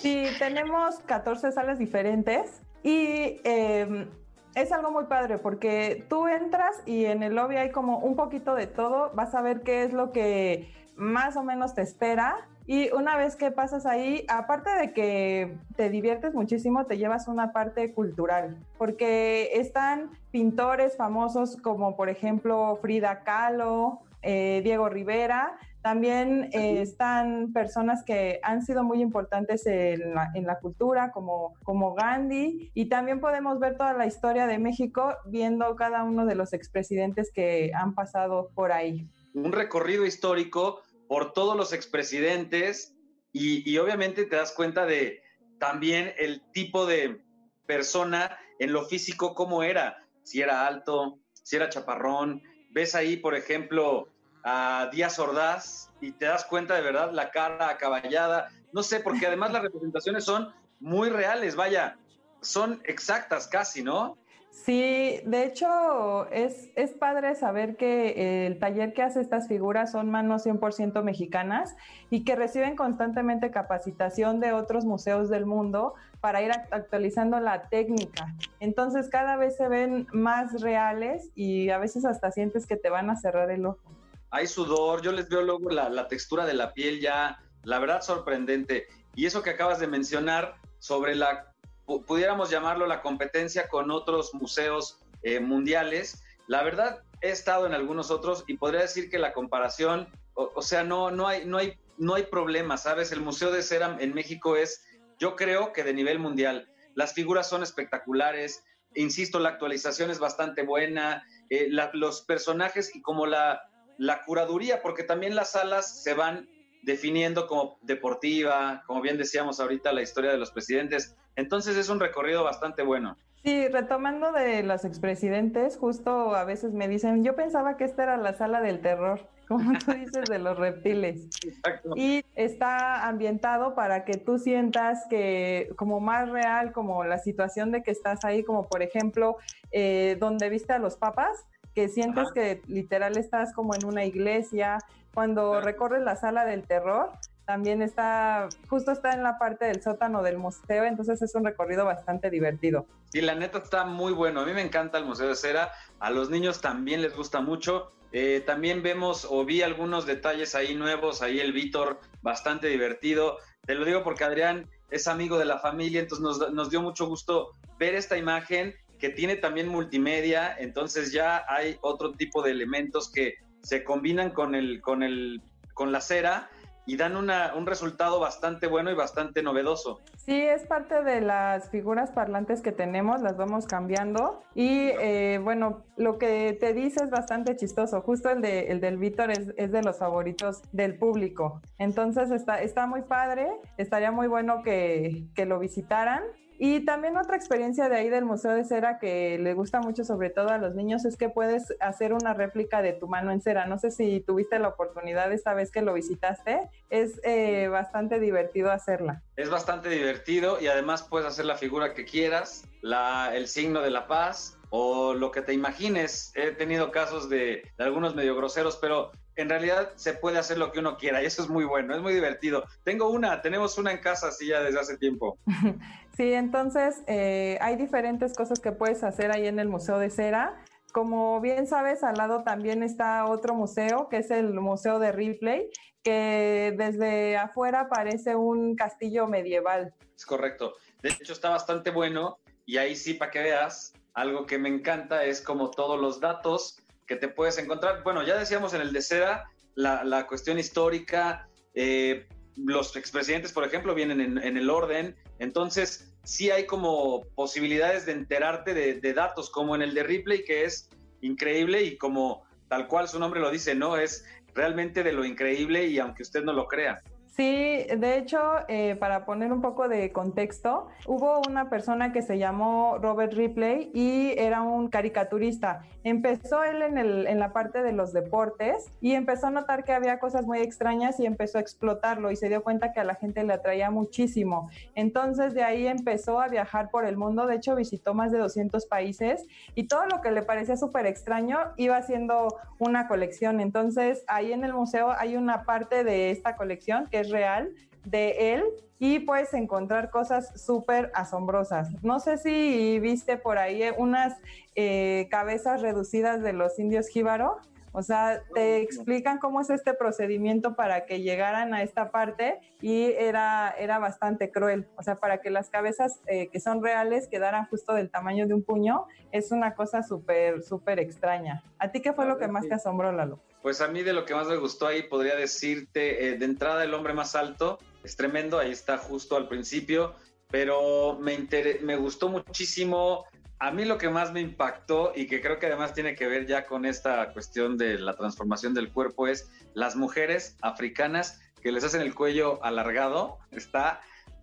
Sí, tenemos 14 salas diferentes y em, es algo muy padre porque tú entras y en el lobby hay como un poquito de todo, vas a ver qué es lo que más o menos te espera. Y una vez que pasas ahí, aparte de que te diviertes muchísimo, te llevas una parte cultural, porque están pintores famosos como por ejemplo Frida Kahlo, eh, Diego Rivera, también eh, están personas que han sido muy importantes en la, cultura, como, como Gandhi, y también podemos ver toda la historia de México viendo cada uno de los expresidentes que han pasado por ahí. Un recorrido histórico por todos los expresidentes y, y obviamente te das cuenta de también el tipo de persona en lo físico, cómo era, si era alto, si era chaparrón. Ves ahí, por ejemplo, a Díaz Ordaz y te das cuenta de verdad la cara acaballada. No sé, porque además las representaciones son muy reales, vaya, son exactas casi, ¿no? Sí, de hecho es, es padre saber que el taller que hace estas figuras son manos 100% mexicanas y que reciben constantemente capacitación de otros museos del mundo para ir actualizando la técnica. Entonces cada vez se ven más reales y a veces hasta sientes que te van a cerrar el ojo hay sudor, yo les veo luego la, textura de la piel ya, la verdad sorprendente. Y eso que acabas de mencionar sobre la, pudiéramos llamarlo la competencia con otros museos eh, mundiales, la verdad he estado en algunos otros y podría decir que la comparación, o, sea, no, no, hay, no, hay, no hay problema, ¿sabes? El Museo de Cera en México es, yo creo que de nivel mundial. Las figuras son espectaculares, insisto, la actualización es bastante buena, eh, los personajes y como la, la curaduría, porque también las salas se van definiendo como deportiva, como bien decíamos ahorita, la historia de los presidentes. Entonces es un recorrido bastante bueno. Sí, retomando de los expresidentes, justo a veces me dicen, yo pensaba que esta era la sala del terror, como tú dices, de los reptiles. Exacto. Y está ambientado para que tú sientas que como más real, como la situación de que estás ahí, como por ejemplo, eh, donde viste a los papas, que sientes que literal estás como en una iglesia. Cuando recorres la sala del terror, también está, justo está en la parte del sótano del museo, entonces es un recorrido bastante divertido. Sí, la neta está muy bueno. A mí me encanta el Museo de Cera. A los niños también les gusta mucho. Eh, también vemos o vi algunos detalles ahí nuevos. Ahí el Víctor, bastante divertido. Te lo digo porque Adrián es amigo de la familia, entonces nos, nos dio mucho gusto ver esta imagen que tiene también multimedia. Entonces ya hay otro tipo de elementos que se combinan con el, con el, con la cera y dan una, un resultado bastante bueno y bastante novedoso. Sí, es parte de las figuras parlantes que tenemos, las vamos cambiando y eh, bueno, lo que te dice es bastante chistoso, justo el, de, el del Víctor es, es, de los favoritos del público, entonces está, está muy padre, estaría muy bueno que, que lo visitaran y también otra experiencia de ahí del Museo de Cera que le gusta mucho sobre todo a los niños es que puedes hacer una réplica de tu mano en cera. No sé si tuviste la oportunidad esta vez que lo visitaste. Es eh, bastante divertido hacerla. Es bastante divertido y además puedes hacer la figura que quieras, la, el signo de la paz o lo que te imagines. He tenido casos de, de algunos medio groseros, pero en realidad se puede hacer lo que uno quiera y eso es muy bueno, es muy divertido. Tengo una, tenemos una en casa así ya desde hace tiempo. Sí, entonces eh, hay diferentes cosas que puedes hacer ahí en el Museo de Cera. Como bien sabes, al lado también está otro museo, que es el Museo de Ripley, que desde afuera parece un castillo medieval. Es correcto. De hecho, está bastante bueno y ahí sí, para que veas, algo que me encanta es como todos los datos que te puedes encontrar. Bueno, ya decíamos en el de Cera, la, la cuestión histórica, eh, los expresidentes, por ejemplo, vienen en, en, el orden, entonces sí hay como posibilidades de enterarte de, de, datos, como en el de Ripley, que es increíble y como tal cual su nombre lo dice, ¿no? Es realmente de lo increíble y aunque usted no lo crea. Sí, de hecho, eh, para poner un poco de contexto, hubo una persona que se llamó Robert Ripley y era un caricaturista. Empezó él en, la parte de los deportes y empezó a notar que había cosas muy extrañas y empezó a explotarlo y se dio cuenta que a la gente le atraía muchísimo. Entonces de ahí empezó a viajar por el mundo, de hecho visitó más de 200 países y todo lo que le parecía súper extraño iba haciendo una colección. Entonces ahí en el museo hay una parte de esta colección que es real de él y puedes encontrar cosas súper asombrosas. No sé si viste por ahí unas eh, cabezas reducidas de los indios jíbaro. O sea, te explican cómo es este procedimiento para que llegaran a esta parte y era, era bastante cruel. O sea, para que las cabezas eh, que son reales quedaran justo del tamaño de un puño, es una cosa súper, súper extraña. ¿A ti qué fue lo que más te asombró, Lalo? Pues a mí de lo que más me gustó ahí podría decirte, eh, de entrada el hombre más alto, es tremendo, ahí está justo al principio, pero me, me gustó muchísimo. A mí lo que más me impactó y que creo que además tiene que ver ya con esta cuestión de la transformación del cuerpo es las mujeres africanas que les hacen el cuello alargado. Está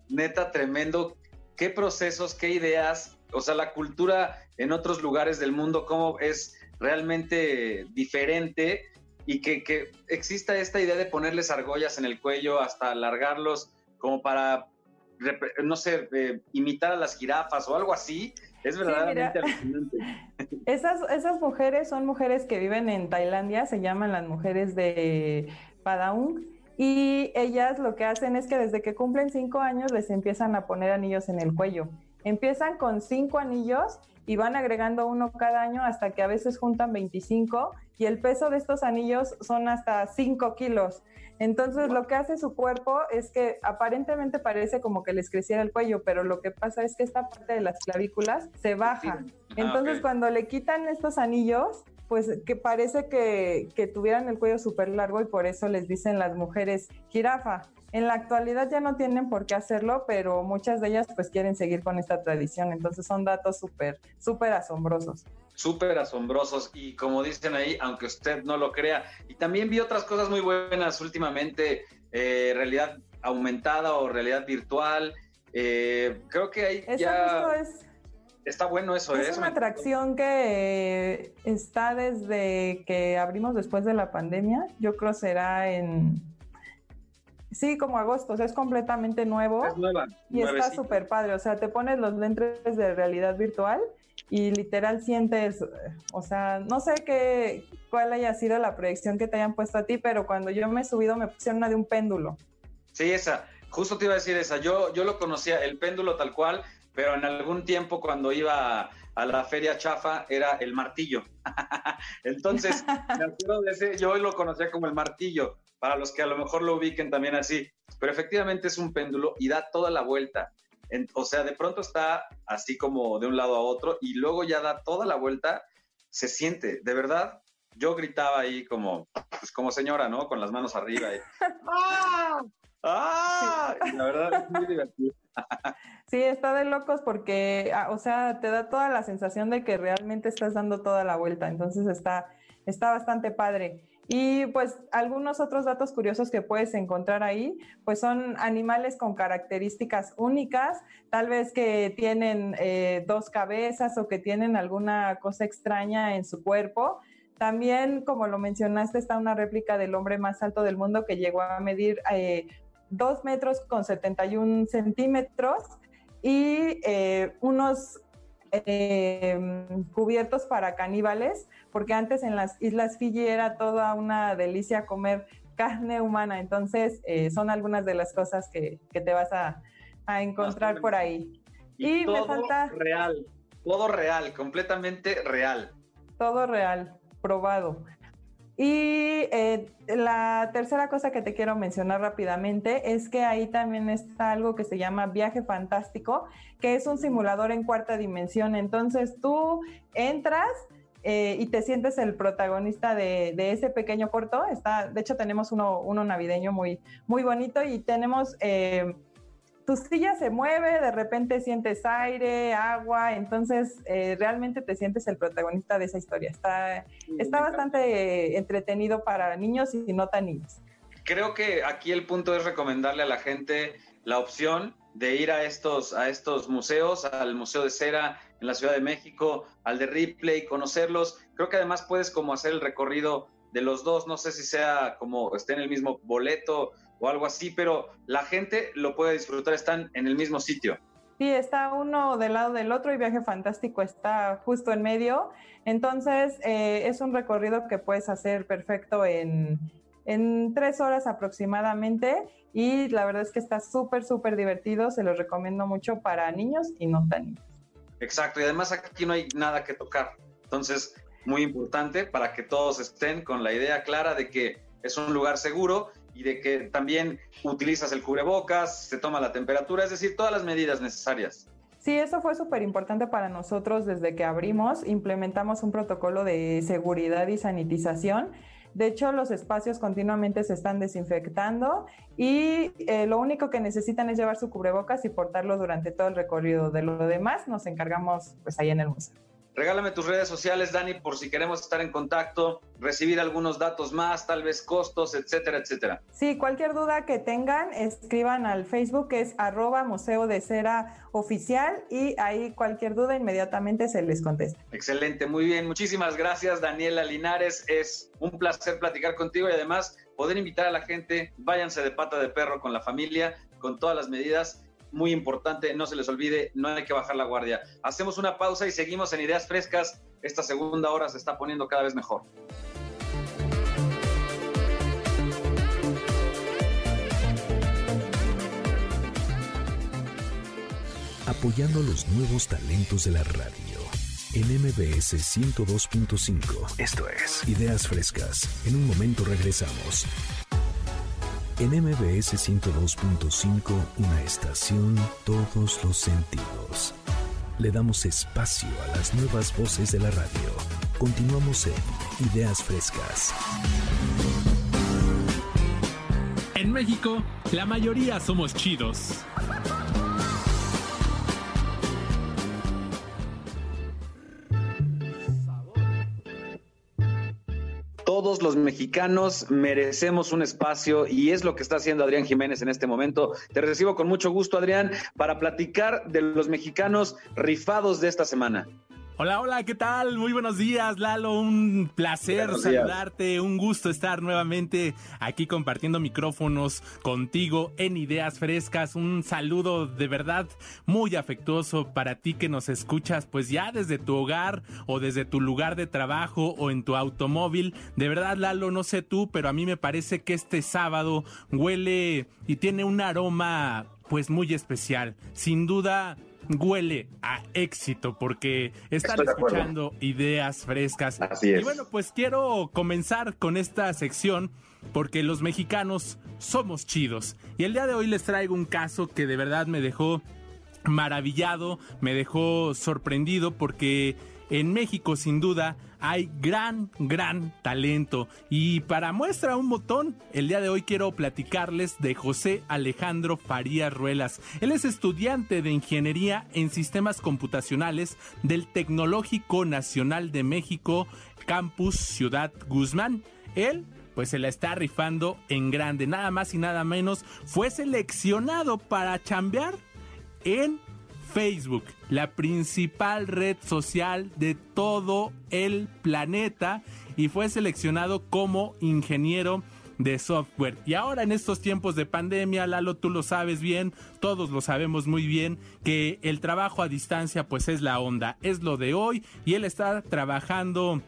neta tremendo. ¿Qué procesos, qué ideas? O sea, la cultura en otros lugares del mundo, cómo es realmente diferente y que, que, exista esta idea de ponerles argollas en el cuello hasta alargarlos como para, no sé, eh, imitar a las jirafas o algo así, es verdaderamente sí, alucinante. Esas, esas mujeres son mujeres que viven en Tailandia, se llaman las mujeres de Padaung. Y ellas lo que hacen es que desde que cumplen cinco años les empiezan a poner anillos en el cuello. Empiezan con cinco anillos y van agregando uno cada año hasta que a veces juntan 25 y el peso de estos anillos son hasta 5 kilos. Entonces lo que hace su cuerpo es que aparentemente parece como que les creciera el cuello, pero lo que pasa es que esta parte de las clavículas se baja. Entonces ah, okay. cuando le quitan estos anillos, pues que parece que, que tuvieran el cuello súper largo y por eso les dicen las mujeres jirafa. En la actualidad ya no tienen por qué hacerlo, pero muchas de ellas pues quieren seguir con esta tradición. Entonces son datos súper, súper asombrosos. Súper asombrosos y como dicen ahí, aunque usted no lo crea. Y también vi otras cosas muy buenas últimamente, eh, realidad aumentada o realidad virtual. Eh, creo que ahí eso ya... Es, está bueno eso. Es ¿eh? una atracción que está desde que abrimos después de la pandemia. Yo creo será en Sí, como agosto, o sea, es completamente nuevo. Es nueva. Y está súper padre, o sea, te pones los lentes de realidad virtual y literal sientes, o sea, no sé qué, cuál haya sido la proyección que te hayan puesto a ti, pero cuando yo me he subido me pusieron una de un péndulo. Sí, esa, justo te iba a decir esa, yo, yo lo conocía, el péndulo tal cual, pero en algún tiempo cuando iba a la feria chafa era el martillo. Entonces, me acuerdo de ese, yo hoy lo conocía como el martillo, para los que a lo mejor lo ubiquen también así, pero efectivamente es un péndulo y da toda la vuelta. O sea, de pronto está así como de un lado a otro y luego ya da toda la vuelta, se siente, de verdad, yo gritaba ahí como, pues como señora, ¿no? Con las manos arriba. Y, ¡Ah! ¡Ah! la verdad es muy divertido. Sí, está de locos porque, ah, o sea, te da toda la sensación de que realmente estás dando toda la vuelta, entonces está, está bastante padre. Y pues algunos otros datos curiosos que puedes encontrar ahí, pues son animales con características únicas, tal vez que tienen eh, dos cabezas o que tienen alguna cosa extraña en su cuerpo. También, como lo mencionaste, está una réplica del hombre más alto del mundo que llegó a medir eh, 2 metros con 71 centímetros y eh, unos eh, cubiertos para caníbales, porque antes en las Islas Fiji era toda una delicia comer carne humana, entonces eh, son algunas de las cosas que, te vas a, encontrar por ahí. Y, todo me falta... Real, todo real, completamente real. Todo real, probado. Y eh, la tercera cosa que te quiero mencionar rápidamente es que ahí también está algo que se llama Viaje Fantástico, que es un simulador en cuarta dimensión. Entonces tú entras eh, y te sientes el protagonista de, ese pequeño corto. Está, de hecho, tenemos uno, navideño muy, muy bonito y tenemos eh, tu silla se mueve, de repente sientes aire, agua, entonces eh, realmente te sientes el protagonista de esa historia. Está, está bastante entretenido para niños y no tan niños. Creo que aquí el punto es recomendarle a la gente la opción de ir a estos, a estos museos, al Museo de Cera en la Ciudad de México, al de Ripley, conocerlos. Creo que además puedes como hacer el recorrido de los dos, no sé si sea como esté en el mismo boleto o algo así, pero la gente lo puede disfrutar, están en el mismo sitio. Sí, está uno del lado del otro y Viaje Fantástico está justo en medio. Entonces, eh, es un recorrido que puedes hacer perfecto en, en tres horas aproximadamente y la verdad es que está súper, súper divertido. Se lo recomiendo mucho para niños y no tan niños. Exacto, y además aquí no hay nada que tocar. Entonces, muy importante para que todos estén con la idea clara de que es un lugar seguro y de que también utilizas el cubrebocas, se toma la temperatura, es decir, todas las medidas necesarias. Sí, eso fue súper importante para nosotros desde que abrimos. Implementamos un protocolo de seguridad y sanitización. De hecho, los espacios continuamente se están desinfectando y eh, lo único que necesitan es llevar su cubrebocas y portarlo durante todo el recorrido. De lo demás nos encargamos pues ahí en el museo. Regálame tus redes sociales, Dani, por si queremos estar en contacto, recibir algunos datos más, tal vez costos, etcétera, etcétera. Sí, cualquier duda que tengan, escriban al Facebook, que es arroba Museo de Cera Oficial, y ahí cualquier duda inmediatamente se les contesta. Excelente, muy bien. Muchísimas gracias, Daniela Linares. Es un placer platicar contigo y además poder invitar a la gente, váyanse de pata de perro con la familia, con todas las medidas muy importante, no se les olvide, no hay que bajar la guardia. Hacemos una pausa y seguimos en Ideas Frescas. Esta segunda hora se está poniendo cada vez mejor. Apoyando los nuevos talentos de la radio. En MBS 102.5. Esto es Ideas Frescas. En un momento regresamos. En MBS 102.5, una estación, todos los sentidos. Le damos espacio a las nuevas voces de la radio. Continuamos en Ideas Frescas. En México, la mayoría somos chidos. Todos los mexicanos merecemos un espacio y es lo que está haciendo Adrián Jiménez en este momento. Te recibo con mucho gusto, Adrián, para platicar de los mexicanos rifados de esta semana. Hola, hola, ¿qué tal? Muy buenos días, Lalo. Un placer saludarte, un gusto estar nuevamente aquí compartiendo micrófonos contigo en Ideas Frescas. Un saludo de verdad muy afectuoso para ti que nos escuchas, pues ya desde tu hogar o desde tu lugar de trabajo o en tu automóvil. De verdad, Lalo, no sé tú, pero a mí me parece que este sábado huele y tiene un aroma pues muy especial. Sin duda huele a éxito porque están escuchando ideas frescas. Así es. Y bueno, pues quiero comenzar con esta sección porque los mexicanos somos chidos. Y el día de hoy les traigo un caso que de verdad me dejó maravillado, me dejó sorprendido porque en México sin duda hay gran, gran talento. Y para muestra un botón, el día de hoy quiero platicarles de José Alejandro Farías Ruelas. Él es estudiante de Ingeniería en Sistemas Computacionales del Tecnológico Nacional de México, Campus Ciudad Guzmán. Él pues se la está rifando en grande, nada más y nada menos, fue seleccionado para chambear en Facebook, la principal red social de todo el planeta y fue seleccionado como ingeniero de software. Y ahora en estos tiempos de pandemia, Lalo, tú lo sabes bien, todos lo sabemos muy bien, que el trabajo a distancia pues es la onda, es lo de hoy y él está trabajando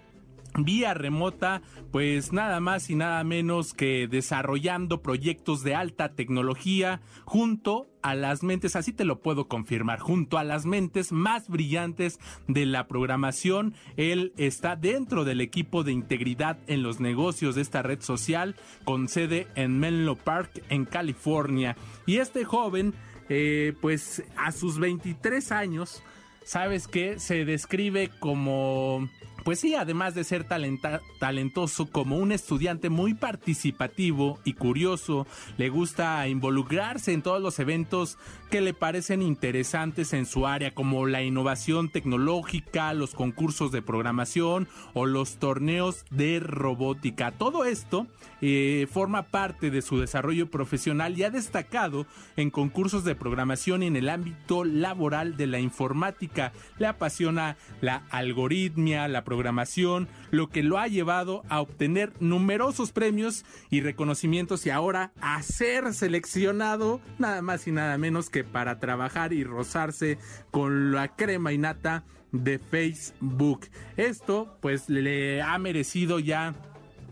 vía remota, pues nada más y nada menos que desarrollando proyectos de alta tecnología junto a las mentes, así te lo puedo confirmar, junto a las mentes más brillantes de la programación. Él está dentro del equipo de integridad en los negocios de esta red social con sede en Menlo Park, en California. Y este joven, eh, pues a sus 23 años, sabes que se describe como pues sí, además de ser talentoso como un estudiante muy participativo y curioso, le gusta involucrarse en todos los eventos que le parecen interesantes en su área, como la innovación tecnológica, los concursos de programación o los torneos de robótica. Todo esto eh, forma parte de su desarrollo profesional y ha destacado en concursos de programación y en el ámbito laboral de la informática. Le apasiona la algoritmia, la programación, lo que lo ha llevado a obtener numerosos premios y reconocimientos y ahora a ser seleccionado nada más y nada menos que para trabajar y rozarse con la crema innata de Facebook. Esto pues le ha merecido ya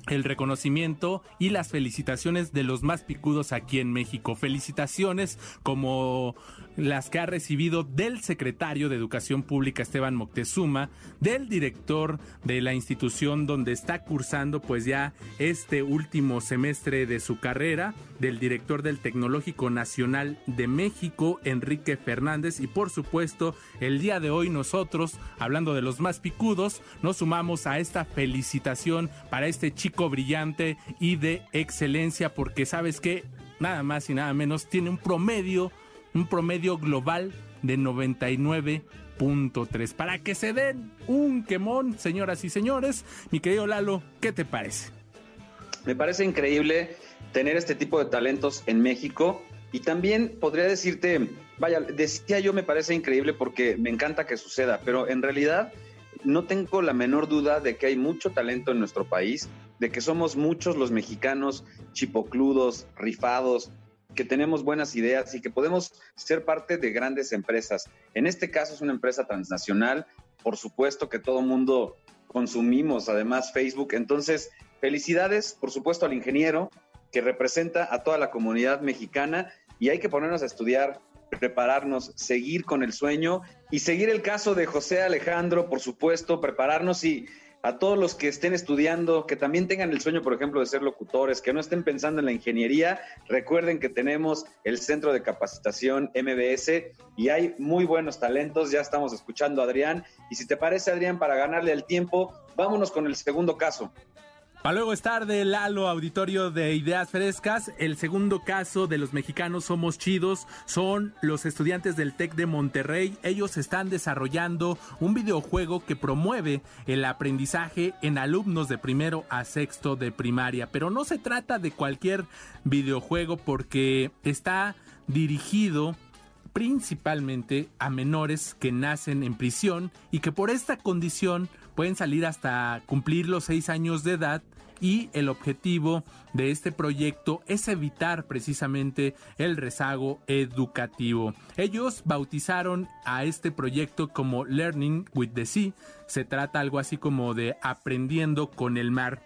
el reconocimiento y las felicitaciones de los más picudos aquí en México. Felicitaciones como las que ha recibido del secretario de Educación Pública Esteban Moctezuma, del director de la institución donde está cursando pues ya este último semestre de su carrera, del director del Tecnológico Nacional de México, Enrique Fernández, y por supuesto el día de hoy nosotros, hablando de los más picudos, nos sumamos a esta felicitación para este chico brillante y de excelencia porque sabes que nada más y nada menos tiene un promedio un promedio global de 99.3. Para que se den un quemón, señoras y señores, mi querido Lalo, ¿qué te parece? Me parece increíble tener este tipo de talentos en México y también podría decirte, vaya, decía yo me parece increíble porque me encanta que suceda, pero en realidad no tengo la menor duda de que hay mucho talento en nuestro país, de que somos muchos los mexicanos chipocludos, rifados, que tenemos buenas ideas y que podemos ser parte de grandes empresas. En este caso es una empresa transnacional, por supuesto que todo mundo consumimos además Facebook, entonces felicidades por supuesto al ingeniero que representa a toda la comunidad mexicana y hay que ponernos a estudiar, prepararnos, seguir con el sueño y seguir el caso de José Alejandro, por supuesto, prepararnos y a todos los que estén estudiando, que también tengan el sueño, por ejemplo, de ser locutores, que no estén pensando en la ingeniería, recuerden que tenemos el Centro de Capacitación MBS y hay muy buenos talentos. Ya estamos escuchando a Adrián. Y si te parece, Adrián, para ganarle el tiempo, vámonos con el segundo caso. Para luego estar del Lalo Auditorio de Ideas Frescas, el segundo caso de los mexicanos Somos Chidos son los estudiantes del TEC de Monterrey. Ellos están desarrollando un videojuego que promueve el aprendizaje en alumnos de primero a sexto de primaria. Pero no se trata de cualquier videojuego porque está dirigido principalmente a menores que nacen en prisión y que por esta condición pueden salir hasta cumplir los seis años de edad y el objetivo de este proyecto es evitar precisamente el rezago educativo. Ellos bautizaron a este proyecto como Learning with the Sea. Se trata algo así como de aprendiendo con el mar.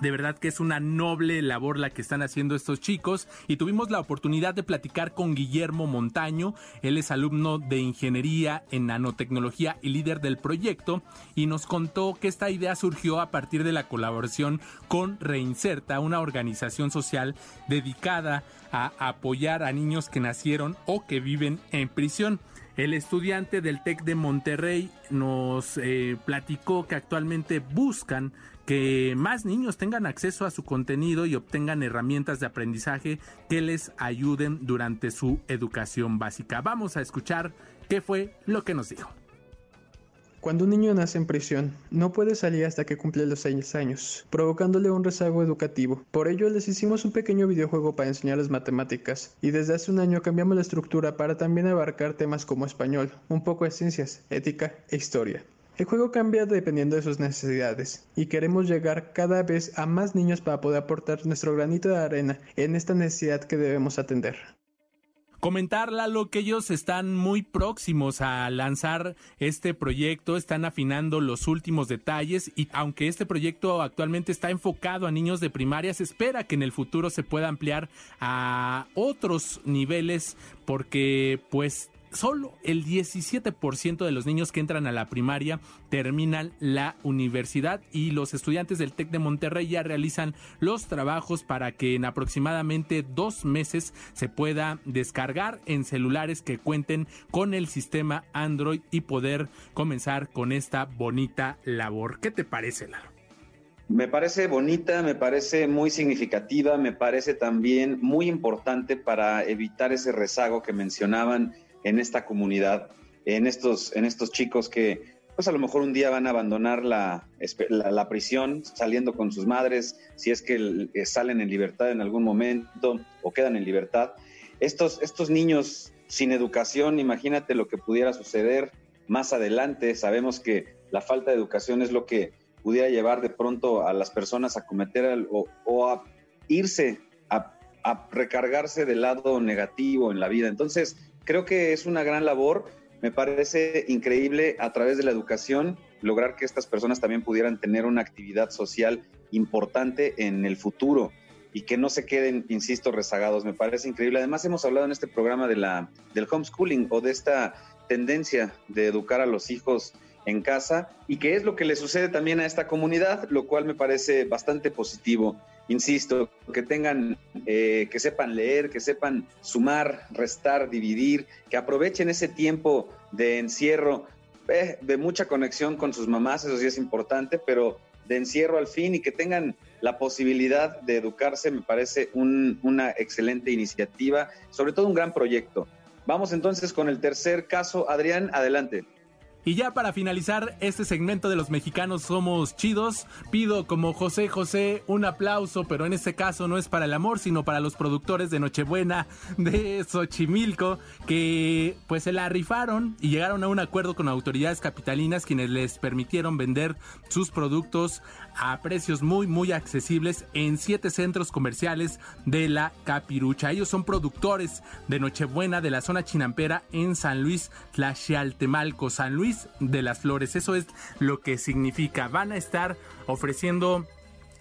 De verdad que es una noble labor la que están haciendo estos chicos. Y tuvimos la oportunidad de platicar con Guillermo Montaño, él es alumno de ingeniería en nanotecnología y líder del proyecto. Y nos contó que esta idea surgió a partir de la colaboración con Reinserta, una organización social dedicada a apoyar a niños que nacieron o que viven en prisión. El estudiante del TEC de Monterrey nos eh, platicó que actualmente buscan que más niños tengan acceso a su contenido y obtengan herramientas de aprendizaje que les ayuden durante su educación básica. Vamos a escuchar qué fue lo que nos dijo. Cuando un niño nace en prisión, no puede salir hasta que cumple los 6 años, provocándole un rezago educativo. Por ello les hicimos un pequeño videojuego para enseñarles matemáticas, y desde hace un año cambiamos la estructura para también abarcar temas como español, un poco de ciencias, ética e historia. El juego cambia dependiendo de sus necesidades y queremos llegar cada vez a más niños para poder aportar nuestro granito de arena en esta necesidad que debemos atender. Comentarla lo que ellos están muy próximos a lanzar este proyecto, están afinando los últimos detalles y aunque este proyecto actualmente está enfocado a niños de primaria, se espera que en el futuro se pueda ampliar a otros niveles porque pues solo el 17% de los niños que entran a la primaria terminan la universidad y los estudiantes del TEC de Monterrey ya realizan los trabajos para que en aproximadamente dos meses se pueda descargar en celulares que cuenten con el sistema Android y poder comenzar con esta bonita labor. ¿Qué te parece, Lalo? Me parece bonita, me parece muy significativa, me parece también muy importante para evitar ese rezago que mencionaban en esta comunidad, en estos, en estos chicos que pues a lo mejor un día van a abandonar la, la, prisión saliendo con sus madres, si es que salen en libertad en algún momento o quedan en libertad. Estos, estos niños sin educación, imagínate lo que pudiera suceder más adelante. Sabemos que la falta de educación es lo que pudiera llevar de pronto a las personas a cometer o, o a irse, a, a recargarse del lado negativo en la vida. Entonces, creo que es una gran labor. Me parece increíble a través de la educación lograr que estas personas también pudieran tener una actividad social importante en el futuro y que no se queden, insisto, rezagados. Me parece increíble. Además, hemos hablado en este programa de la, del homeschooling o de esta tendencia de educar a los hijos en casa y que es lo que le sucede también a esta comunidad, lo cual me parece bastante positivo insisto, que tengan, eh, que sepan leer, que sepan sumar, restar, dividir, que aprovechen ese tiempo de encierro, eh, de mucha conexión con sus mamás, eso sí es importante, pero de encierro al fin y que tengan la posibilidad de educarse, me parece una excelente iniciativa, sobre todo un gran proyecto. Vamos entonces con el tercer caso. Adrián, adelante. Y ya para finalizar este segmento de los mexicanos somos chidos, pido como José José un aplauso, pero en este caso no es para el amor, sino para los productores de Nochebuena de Xochimilco, que pues se la rifaron y llegaron a un acuerdo con autoridades capitalinas quienes les permitieron vender sus productos a precios muy muy accesibles en siete centros comerciales de la Capirucha. Ellos son productores de Nochebuena de la zona chinampera en San Luis Tlaxialtemalco, San Luis de las Flores. Eso es lo que significa. Van a estar ofreciendo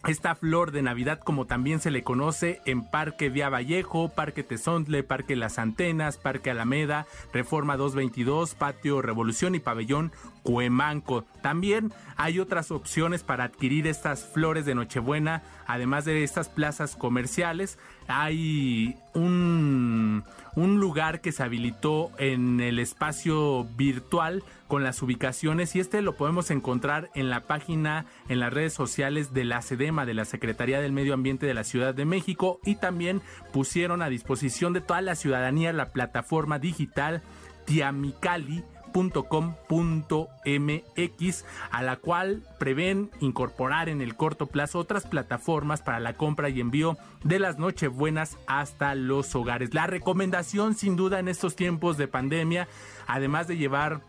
esta flor de Navidad, como también se le conoce en Parque Vía Vallejo, Parque Tezontle, Parque Las Antenas, Parque Alameda, Reforma 222, Patio Revolución y Pabellón Cuemanco. También hay otras opciones para adquirir estas flores de Nochebuena, además de estas plazas comerciales. Hay un, un lugar que se habilitó en el espacio virtual con las ubicaciones y este lo podemos encontrar en la página, en las redes sociales de la SEDEMA, de la Secretaría del Medio Ambiente de la Ciudad de México y también pusieron a disposición de toda la ciudadanía la plataforma digital Tiamicali .com.mx a la cual prevén incorporar en el corto plazo otras plataformas para la compra y envío de las Nochebuenas hasta los hogares. La recomendación sin duda en estos tiempos de pandemia, además de llevar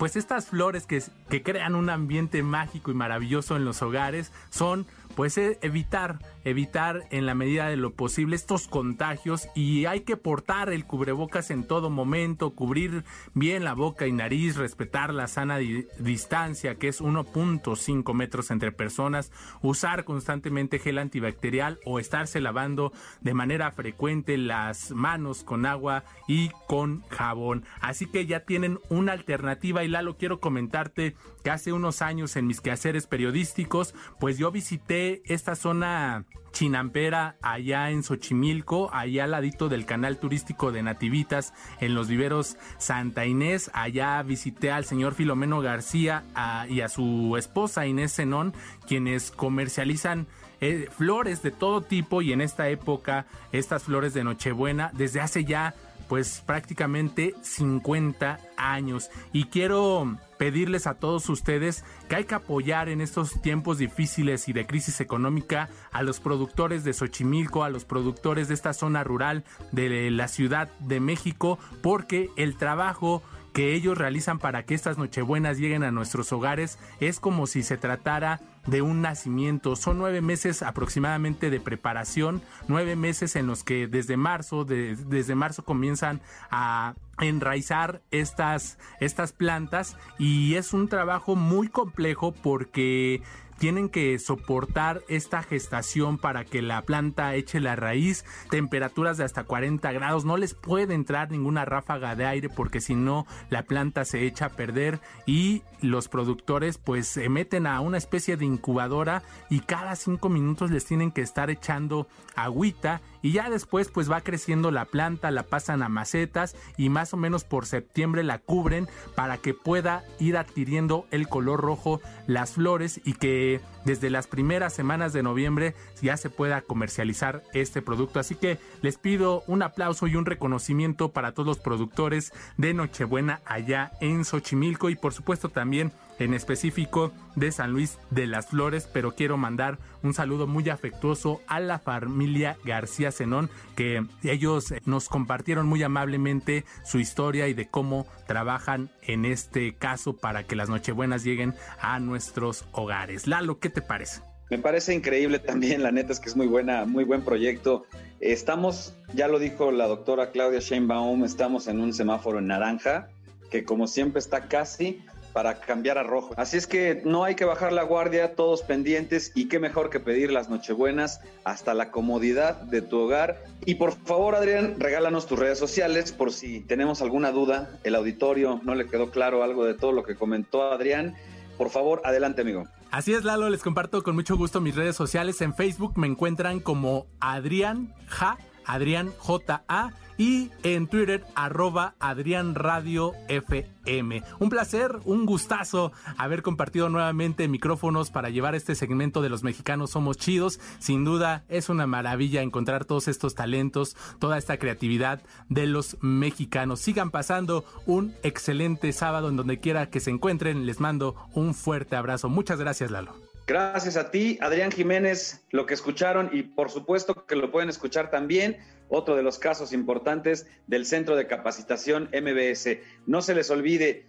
pues estas flores que, crean un ambiente mágico y maravilloso en los hogares son pues e, evitar, evitar en la medida de lo posible estos contagios y hay que portar el cubrebocas en todo momento, cubrir bien la boca y nariz, respetar la sana distancia que es 1.5 metros entre personas, usar constantemente gel antibacterial o estarse lavando de manera frecuente las manos con agua y con jabón. Así que ya tienen una alternativa y Lalo quiero comentarte que hace unos años en mis quehaceres periodísticos pues yo visité esta zona Chinampera, allá en Xochimilco, allá al ladito del canal turístico de Nativitas, en los viveros Santa Inés. Allá visité al señor Filomeno García y a su esposa Inés Zenón, quienes comercializan eh, flores de todo tipo y en esta época estas flores de Nochebuena desde hace ya pues prácticamente 50 años. Y quiero pedirles a todos ustedes que hay que apoyar en estos tiempos difíciles y de crisis económica a los productores de Xochimilco, a los productores de esta zona rural de la Ciudad de México, porque el trabajo que ellos realizan para que estas Nochebuenas lleguen a nuestros hogares es como si se tratara de un nacimiento. Son nueve meses aproximadamente de preparación, nueve meses en los que desde marzo, desde marzo comienzan a enraizar estas, estas plantas y es un trabajo muy complejo porque tienen que soportar esta gestación para que la planta eche la raíz, temperaturas de hasta 40 grados, no les puede entrar ninguna ráfaga de aire porque si no la planta se echa a perder y los productores pues se meten a una especie de incubadora y cada cinco minutos les tienen que estar echando agüita y ya después pues va creciendo la planta, la pasan a macetas y más o menos por septiembre la cubren para que pueda ir adquiriendo el color rojo las flores y que desde las primeras semanas de noviembre ya se pueda comercializar este producto. Así que les pido un aplauso y un reconocimiento para todos los productores de Nochebuena allá en Xochimilco y por supuesto también en específico de San Luis de las Flores, pero quiero mandar un saludo muy afectuoso a la familia García Zenón, que ellos nos compartieron muy amablemente su historia y de cómo trabajan en este caso para que las Nochebuenas lleguen a nuestros hogares. Lalo, ¿qué te parece? Me parece increíble también, la neta es que es muy buena, muy buen proyecto. Estamos, ya lo dijo la doctora Claudia Sheinbaum, estamos en un semáforo en naranja, que como siempre está casi para cambiar a rojo. Así es que no hay que bajar la guardia, todos pendientes y qué mejor que pedir las nochebuenas hasta la comodidad de tu hogar. Y por favor, Adrián, regálanos tus redes sociales por si tenemos alguna duda, el auditorio no le quedó claro algo de todo lo que comentó Adrián. Por favor, adelante, amigo. Así es, Lalo, les comparto con mucho gusto mis redes sociales. En Facebook me encuentran como Adrián Ja, Adrián J-A y en Twitter arroba Adrián Radio FM. Un placer, un gustazo haber compartido nuevamente micrófonos para llevar este segmento de los mexicanos somos chidos. Sin duda es una maravilla encontrar todos estos talentos, toda esta creatividad de los mexicanos. Sigan pasando un excelente sábado en donde quiera que se encuentren. Les mando un fuerte abrazo. Muchas gracias Lalo. Gracias a ti, Adrián Jiménez, lo que escucharon y por supuesto que lo pueden escuchar también otro de los casos importantes del Centro de Capacitación MBS. No se les olvide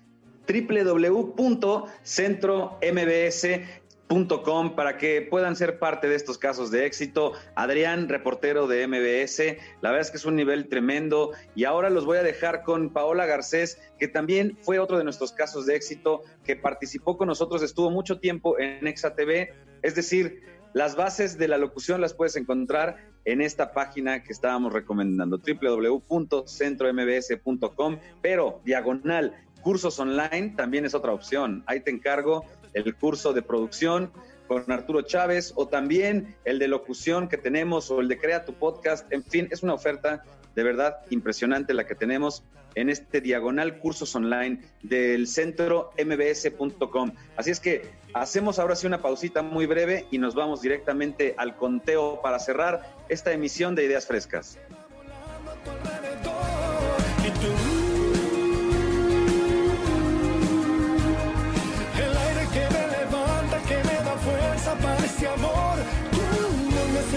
para que puedan ser parte de estos casos de éxito. Adrián, reportero de MBS, la verdad es que es un nivel tremendo y ahora los voy a dejar con Paola Garcés, que también fue otro de nuestros casos de éxito, que participó con nosotros, estuvo mucho tiempo en Exa TV, es decir, las bases de la locución las puedes encontrar en esta página que estábamos recomendando, www.centrombs.com, pero diagonal, cursos online también es otra opción. Ahí te encargo el curso de producción con Arturo Chávez o también el de locución que tenemos o el de Crea tu podcast. En fin, es una oferta de verdad impresionante la que tenemos en este diagonal cursos online del centro mbs.com. Así es que hacemos ahora sí una pausita muy breve y nos vamos directamente al conteo para cerrar esta emisión de Ideas Frescas.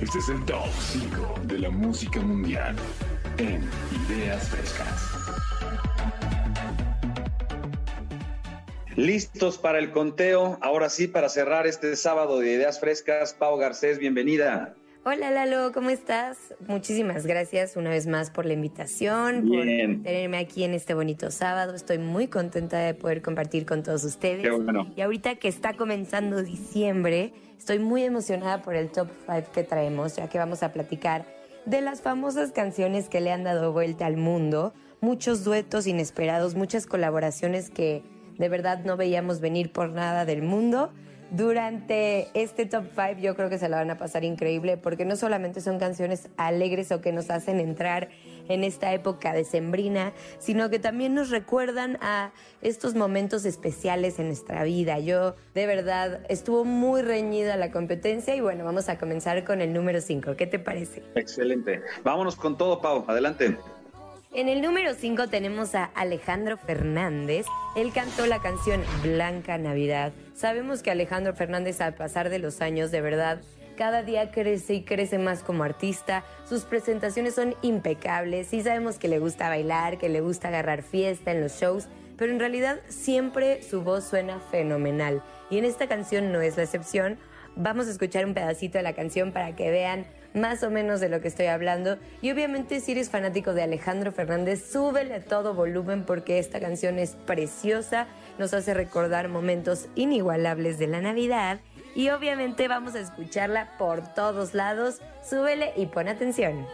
Este es el top 5 de la música mundial en Ideas Frescas. Listos para el conteo. Ahora sí, para cerrar este sábado de Ideas Frescas, Pau Garcés, bienvenida. Hola Lalo, ¿cómo estás? Muchísimas gracias una vez más por la invitación, Bien. por tenerme aquí en este bonito sábado. Estoy muy contenta de poder compartir con todos ustedes. Qué bueno. Y ahorita que está comenzando diciembre, estoy muy emocionada por el top 5 que traemos, ya que vamos a platicar de las famosas canciones que le han dado vuelta al mundo, muchos duetos inesperados, muchas colaboraciones que de verdad no veíamos venir por nada del mundo. Durante este top 5 yo creo que se la van a pasar increíble porque no solamente son canciones alegres o que nos hacen entrar en esta época decembrina, sino que también nos recuerdan a estos momentos especiales en nuestra vida. Yo de verdad estuvo muy reñida la competencia y bueno, vamos a comenzar con el número 5. ¿Qué te parece? Excelente. Vámonos con todo, Pau. Adelante. En el número 5 tenemos a Alejandro Fernández. Él cantó la canción Blanca Navidad. Sabemos que Alejandro Fernández al pasar de los años, de verdad, cada día crece y crece más como artista. Sus presentaciones son impecables y sabemos que le gusta bailar, que le gusta agarrar fiesta en los shows, pero en realidad siempre su voz suena fenomenal. Y en esta canción no es la excepción. Vamos a escuchar un pedacito de la canción para que vean más o menos de lo que estoy hablando. Y obviamente si eres fanático de Alejandro Fernández, súbele a todo volumen porque esta canción es preciosa, nos hace recordar momentos inigualables de la Navidad. Y obviamente vamos a escucharla por todos lados. Súbele y pon atención.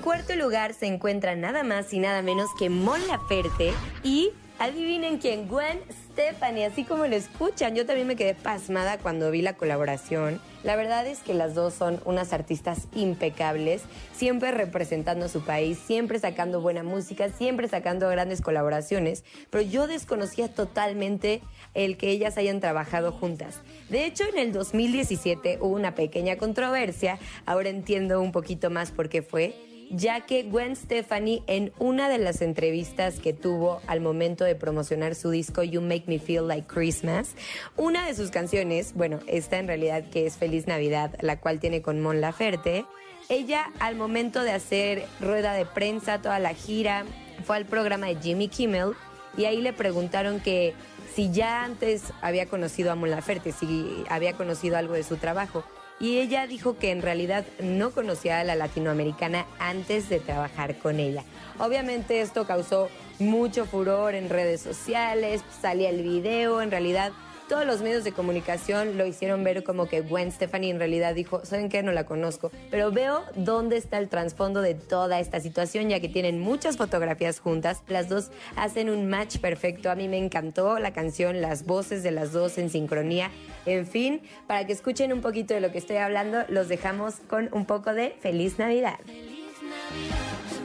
El cuarto lugar se encuentra nada más y nada menos que Mon Laferte y adivinen quién, Gwen Stefani, así como lo escuchan. Yo también me quedé pasmada cuando vi la colaboración. La verdad es que las dos son unas artistas impecables, siempre representando a su país, siempre sacando buena música, siempre sacando grandes colaboraciones, pero yo desconocía totalmente el que ellas hayan trabajado juntas. De hecho, en el 2017 hubo una pequeña controversia, ahora entiendo un poquito más por qué fue, ya que Gwen Stefani en una de las entrevistas que tuvo al momento de promocionar su disco You Make Me Feel Like Christmas, una de sus canciones, bueno, esta en realidad que es Feliz Navidad, la cual tiene con Mon Laferte, ella al momento de hacer rueda de prensa, toda la gira, fue al programa de Jimmy Kimmel y ahí le preguntaron que si ya antes había conocido a Mon Laferte, si había conocido algo de su trabajo y ella dijo que en realidad no conocía a la latinoamericana antes de trabajar con ella. Obviamente esto causó mucho furor en redes sociales, salía el video, en realidad todos los medios de comunicación lo hicieron ver como que Gwen Stefani en realidad dijo, ¿saben qué? No la conozco, pero veo dónde está el trasfondo de toda esta situación, ya que tienen muchas fotografías juntas, las dos hacen un match perfecto, a mí me encantó la canción, las voces de las dos en sincronía, en fin, para que escuchen un poquito de lo que estoy hablando, los dejamos con un poco de Feliz Navidad.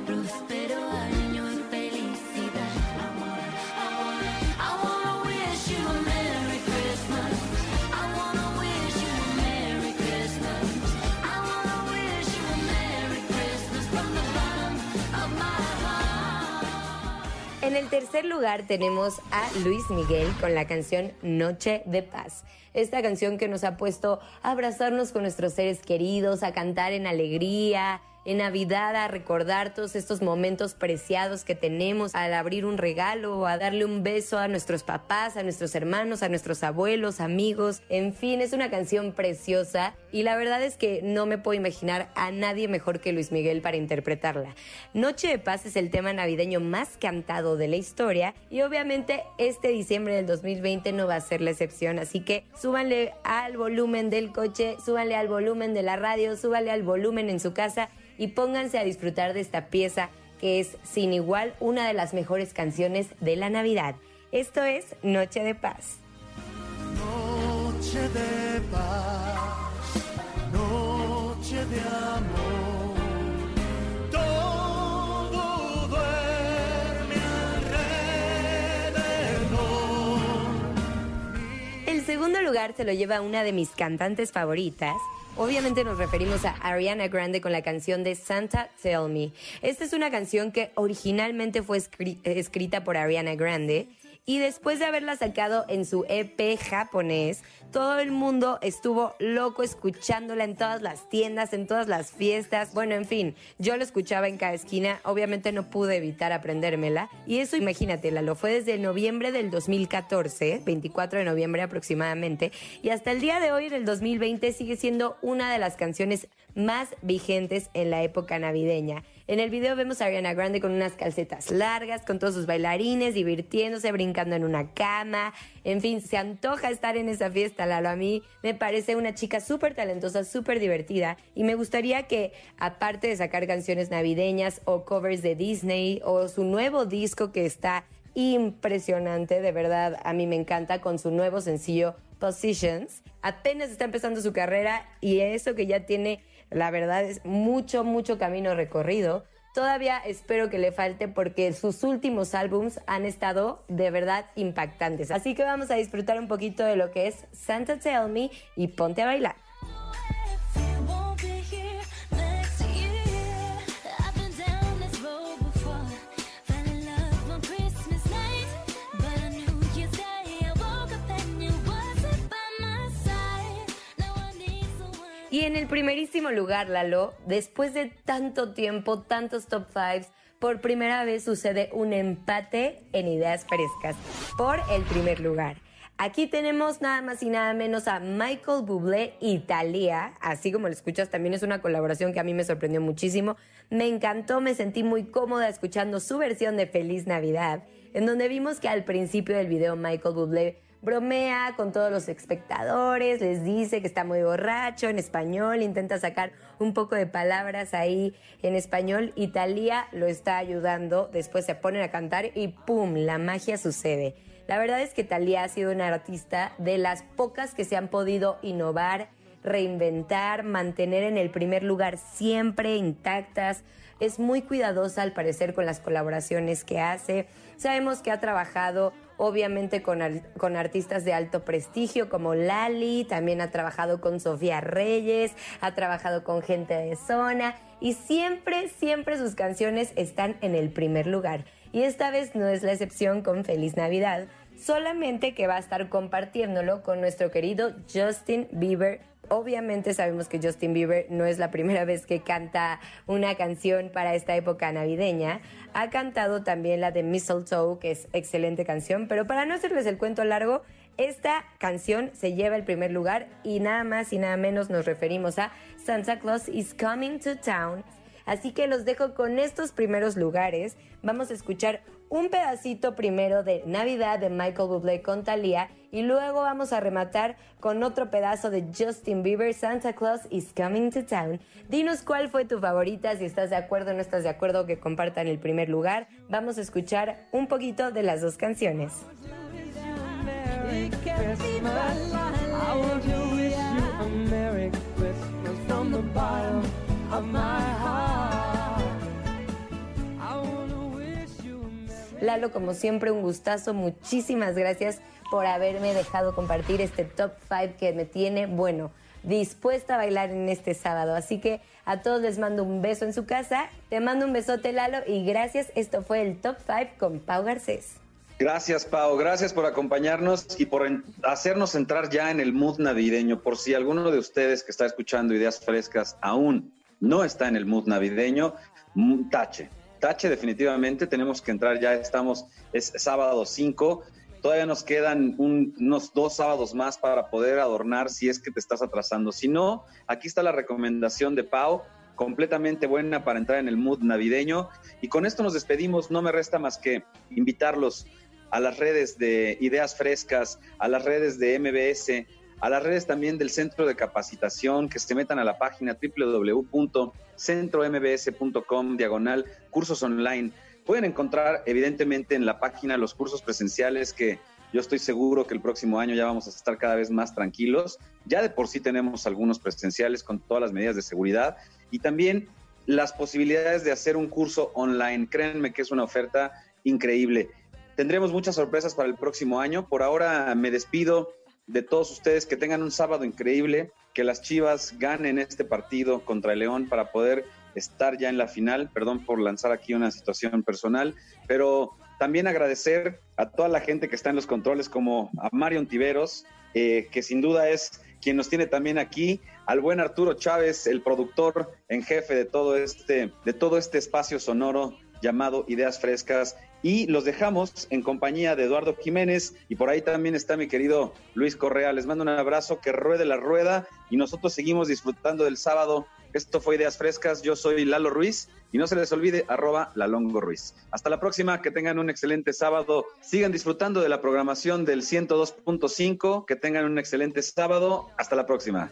Próspero año En el tercer lugar tenemos a Luis Miguel con la canción Noche de Paz. Esta canción que nos ha puesto a abrazarnos con nuestros seres queridos, a cantar en alegría, en Navidad, a recordar todos estos momentos preciados que tenemos al abrir un regalo, a darle un beso a nuestros papás, a nuestros hermanos, a nuestros abuelos, amigos. En fin, es una canción preciosa y la verdad es que no me puedo imaginar a nadie mejor que Luis Miguel para interpretarla. Noche de Paz es el tema navideño más cantado de la historia y obviamente este diciembre del 2020 no va a ser la excepción, así que súbanle al volumen del coche, súbanle al volumen de la radio, súbanle al volumen en su casa y pónganse a disfrutar de esta pieza que es sin igual una de las mejores canciones de la Navidad. Esto es Noche de Paz. No Noche de paz, noche de amor. Todo duerme alrededor. El segundo lugar se lo lleva una de mis cantantes favoritas. Obviamente nos referimos a Ariana Grande con la canción de Santa Tell Me. Esta es una canción que originalmente fue escri- escrita por Ariana Grande y después de haberla sacado en su EP japonés, todo el mundo estuvo loco escuchándola en todas las tiendas, en todas las fiestas. Bueno, en fin, yo lo escuchaba en cada esquina. Obviamente no pude evitar aprendérmela. Y eso, imagínatela, lo fue desde noviembre del 2014, 24 de noviembre aproximadamente. Y hasta el día de hoy, en el 2020, sigue siendo una de las canciones más vigentes en la época navideña. En el video vemos a Ariana Grande con unas calcetas largas, con todos sus bailarines, divirtiéndose, brincando en una cama. En fin, se antoja estar en esa fiesta, Lalo. A mí me parece una chica súper talentosa, súper divertida. Y me gustaría que, aparte de sacar canciones navideñas o covers de Disney o su nuevo disco que está impresionante, de verdad, a mí me encanta con su nuevo sencillo Positions. Apenas está empezando su carrera y eso que ya tiene, la verdad, es mucho, mucho camino recorrido. Todavía espero que le falte porque sus últimos álbums han estado de verdad impactantes. Así que vamos a disfrutar un poquito de lo que es Santa Tell Me y ponte a bailar. Y en el primerísimo lugar, Lalo, después de tanto tiempo, tantos top fives, por primera vez sucede un empate en ideas frescas por el primer lugar. Aquí tenemos nada más y nada menos a Michael Bublé y Thalía, así como lo escuchas, también es una colaboración que a mí me sorprendió muchísimo. Me encantó, me sentí muy cómoda escuchando su versión de Feliz Navidad, en donde vimos que al principio del video Michael Bublé bromea con todos los espectadores, les dice que está muy borracho en español, intenta sacar un poco de palabras ahí en español y Thalía lo está ayudando, después se ponen a cantar y ¡pum! La magia sucede. La verdad es que Thalía ha sido una artista de las pocas que se han podido innovar, reinventar, mantener en el primer lugar siempre intactas. Es muy cuidadosa al parecer con las colaboraciones que hace. Sabemos que ha trabajado obviamente con, con artistas de alto prestigio como Lali, también ha trabajado con Sofía Reyes, ha trabajado con gente de zona y siempre, siempre sus canciones están en el primer lugar. Y esta vez no es la excepción con Feliz Navidad, solamente que va a estar compartiéndolo con nuestro querido Justin Bieber. Obviamente sabemos que Justin Bieber no es la primera vez que canta una canción para esta época navideña. Ha cantado también la de Mistletoe, que es excelente canción, pero para no hacerles el cuento largo, esta canción se lleva el primer lugar y nada más y nada menos nos referimos a Santa Claus is Coming to Town. Así que los dejo con estos primeros lugares. Vamos a escuchar un pedacito primero de Navidad de Michael Bublé con Thalía y luego vamos a rematar con otro pedazo de Justin Bieber, Santa Claus is Coming to Town. Dinos cuál fue tu favorita, si estás de acuerdo o no estás de acuerdo que compartan el primer lugar. Vamos a escuchar un poquito de las dos canciones. I want wish you a Merry Christmas from the bottom of my Lalo, como siempre, un gustazo. Muchísimas gracias por haberme dejado compartir este top 5 que me tiene, bueno, dispuesta a bailar en este sábado. Así que a todos les mando un beso en su casa. Te mando un besote, Lalo, y gracias. Esto fue el top 5 con Pau Garcés. Gracias, Pau. Gracias por acompañarnos y por en- hacernos entrar ya en el mood navideño. Por si alguno de ustedes que está escuchando ideas frescas aún no está en el mood navideño, tache. Tache definitivamente. Tenemos que entrar ya. Estamos, es sábado 5. Todavía nos quedan un- unos dos sábados más para poder adornar si es que te estás atrasando. Si no, aquí está la recomendación de Pau completamente buena para entrar en el mood navideño. Y con esto nos despedimos. No me resta más que invitarlos a las redes de Ideas Frescas, a las redes de MBS, a las redes también del Centro de Capacitación, que se metan a la página www.centrombs.com, diagonal, cursos online. Pueden encontrar evidentemente en la página los cursos presenciales que Yo estoy seguro que el próximo año ya vamos a estar cada vez más tranquilos. Ya de por sí tenemos algunos presenciales con todas las medidas de seguridad y también las posibilidades de hacer un curso online. Créanme que es una oferta increíble. Tendremos muchas sorpresas para el próximo año. Por ahora me despido de todos ustedes, que tengan un sábado increíble, que las Chivas ganen este partido contra el León para poder estar ya en la final. Perdón por lanzar aquí una situación personal, pero también agradecer a toda la gente que está en los controles, como a Mario Tiveros, eh, que sin duda es quien nos tiene también aquí, al buen Arturo Chávez, el productor en jefe de todo este, de todo este espacio sonoro llamado Ideas Frescas. Y los dejamos en compañía de Eduardo Jiménez y por ahí también está mi querido Luis Correa. Les mando un abrazo, que ruede la rueda y nosotros seguimos disfrutando del sábado. Esto fue Ideas Frescas, yo soy Lalo Ruiz y no se les olvide arroba Lalongo Ruiz. Hasta la próxima, que tengan un excelente sábado, sigan disfrutando de la programación del 102.5, que tengan un excelente sábado, hasta la próxima.